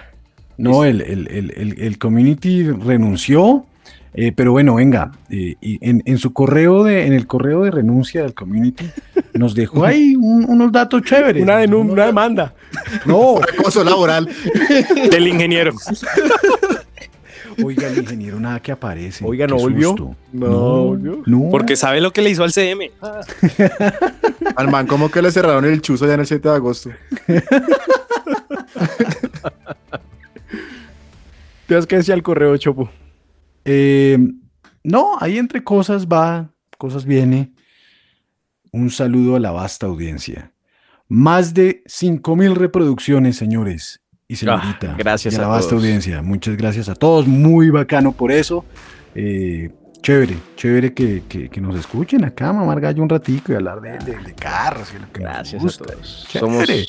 No, el, el, el, el, el community renunció, eh, pero bueno, venga, eh, y en, en su correo de, en el correo de renuncia del community nos dejó ahí un- unos datos chéveres. Una, denun- una demanda. No, Acoso laboral. Del ingeniero. *laughs* oiga, el ingeniero nada que aparece. Oiga, ¿no volvió? susto. No, volvió. no. Porque sabe lo que le hizo al CM. *laughs* Al man, como que le cerraron el chuzo ya en el 7 de agosto. *laughs* Tienes que decir el correo, Chopo. Eh, no, ahí entre cosas va, cosas viene. Un saludo a la vasta audiencia. Más de 5000 reproducciones, señores y señorita. Ah, gracias y a la vasta todos. audiencia. Muchas gracias a todos. Muy bacano por eso. Eh, chévere, chévere que, que- que nos escuchen acá, mamar gallo un ratico y hablar de, de- de carros y lo que nos Gracias a todos. Chévere.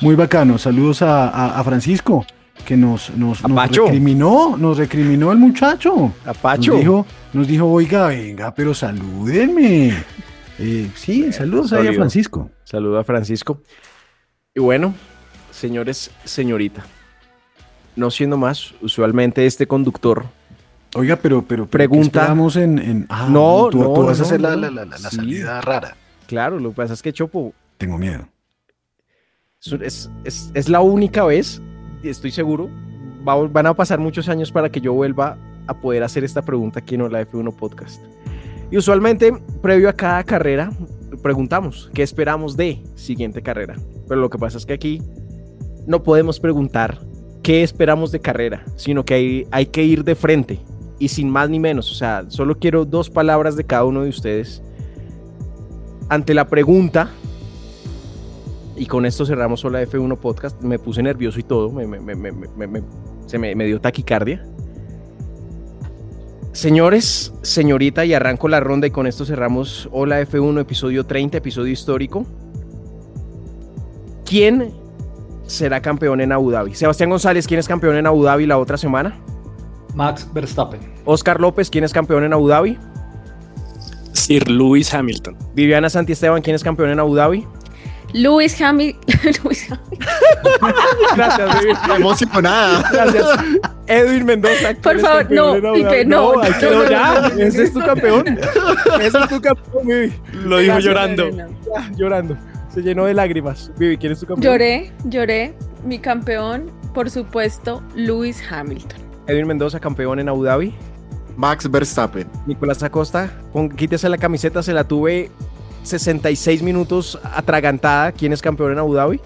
Muy bacano. Saludos a, a- a Francisco, que nos, nos, recriminó, nos recriminó el muchacho. A Pacho. Nos dijo, nos dijo, oiga, venga, pero salúdenme. Eh, sí, saludos ahí a. Francisco. Saludo a Francisco. Y bueno, señores, señorita. No siendo más, usualmente este conductor. Oiga, pero, pero, pero ¿qué Pregunta. en, en- ah, No, tú, no, tú vas no, a hacer la, no. la- la- la Sí. salida rara. Claro, lo que pasa es que Chopo Tengo miedo. es, es- es- la única vez, y estoy seguro, va- van a pasar muchos años para que yo vuelva a poder hacer esta pregunta aquí en la F1 Podcast. Y usualmente, previo a cada carrera, preguntamos qué esperamos de siguiente carrera. Pero lo que pasa es que aquí no podemos preguntar qué esperamos de carrera, sino que hay, hay que ir de frente y sin más ni menos. O sea, solo quiero dos palabras de cada uno de ustedes ante la pregunta y con esto cerramos Hola F1 Podcast. Me puse nervioso y todo. se me dio taquicardia. Señores, señorita, y arranco la ronda y con esto cerramos Hola F1, episodio 30, episodio histórico. ¿Quién será campeón en Abu Dhabi? Sebastián González, ¿quién es campeón en Abu Dhabi la otra semana? Max Verstappen. Oscar López, ¿quién es campeón en Abu Dhabi? Sir Lewis Hamilton. Viviana Santiesteban, ¿quién es campeón en Abu Dhabi? Luis Hamilton. Luis *laughs* Hamilton. *laughs* Gracias, Vivi. *laughs* Emocionada. Gracias. Edwin Mendoza. Por ¿quién es favor, campeón no, Pipe, no, no, no, ya. no, no. Ese es tu campeón. Ese es tu campeón, Vivi. Lo dijo llorando. Llorando. Se llenó de lágrimas. Vivi, ¿quién es tu campeón? Lloré, lloré. Mi campeón, por supuesto, Luis Hamilton. Edwin Mendoza, campeón en Abu Dhabi. Max Verstappen. Nicolás Acosta, pon- quítese la camiseta, se la tuve 66 minutos atragantada. ¿Quién es campeón en Abu Dhabi?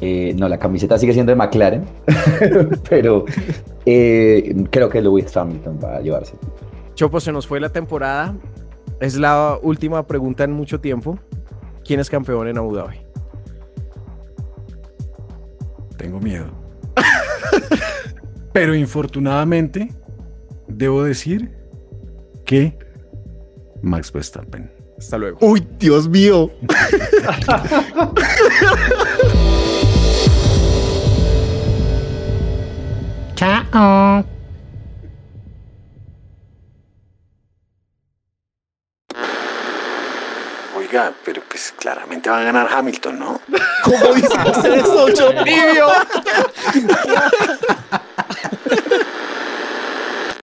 Eh, no, la camiseta sigue siendo de McLaren, *laughs* pero eh, creo que Lewis Hamilton va a llevarse. Chopo, se nos fue la temporada. Es la última pregunta en mucho tiempo. ¿Quién es campeón en Abu Dhabi? Tengo miedo. *laughs* Pero infortunadamente, debo decir que Max Verstappen. Hasta luego. Uy, Dios mío. *laughs* Chao. pero pues claramente va a ganar Hamilton, ¿no? ¿Cómo dice usted eso, John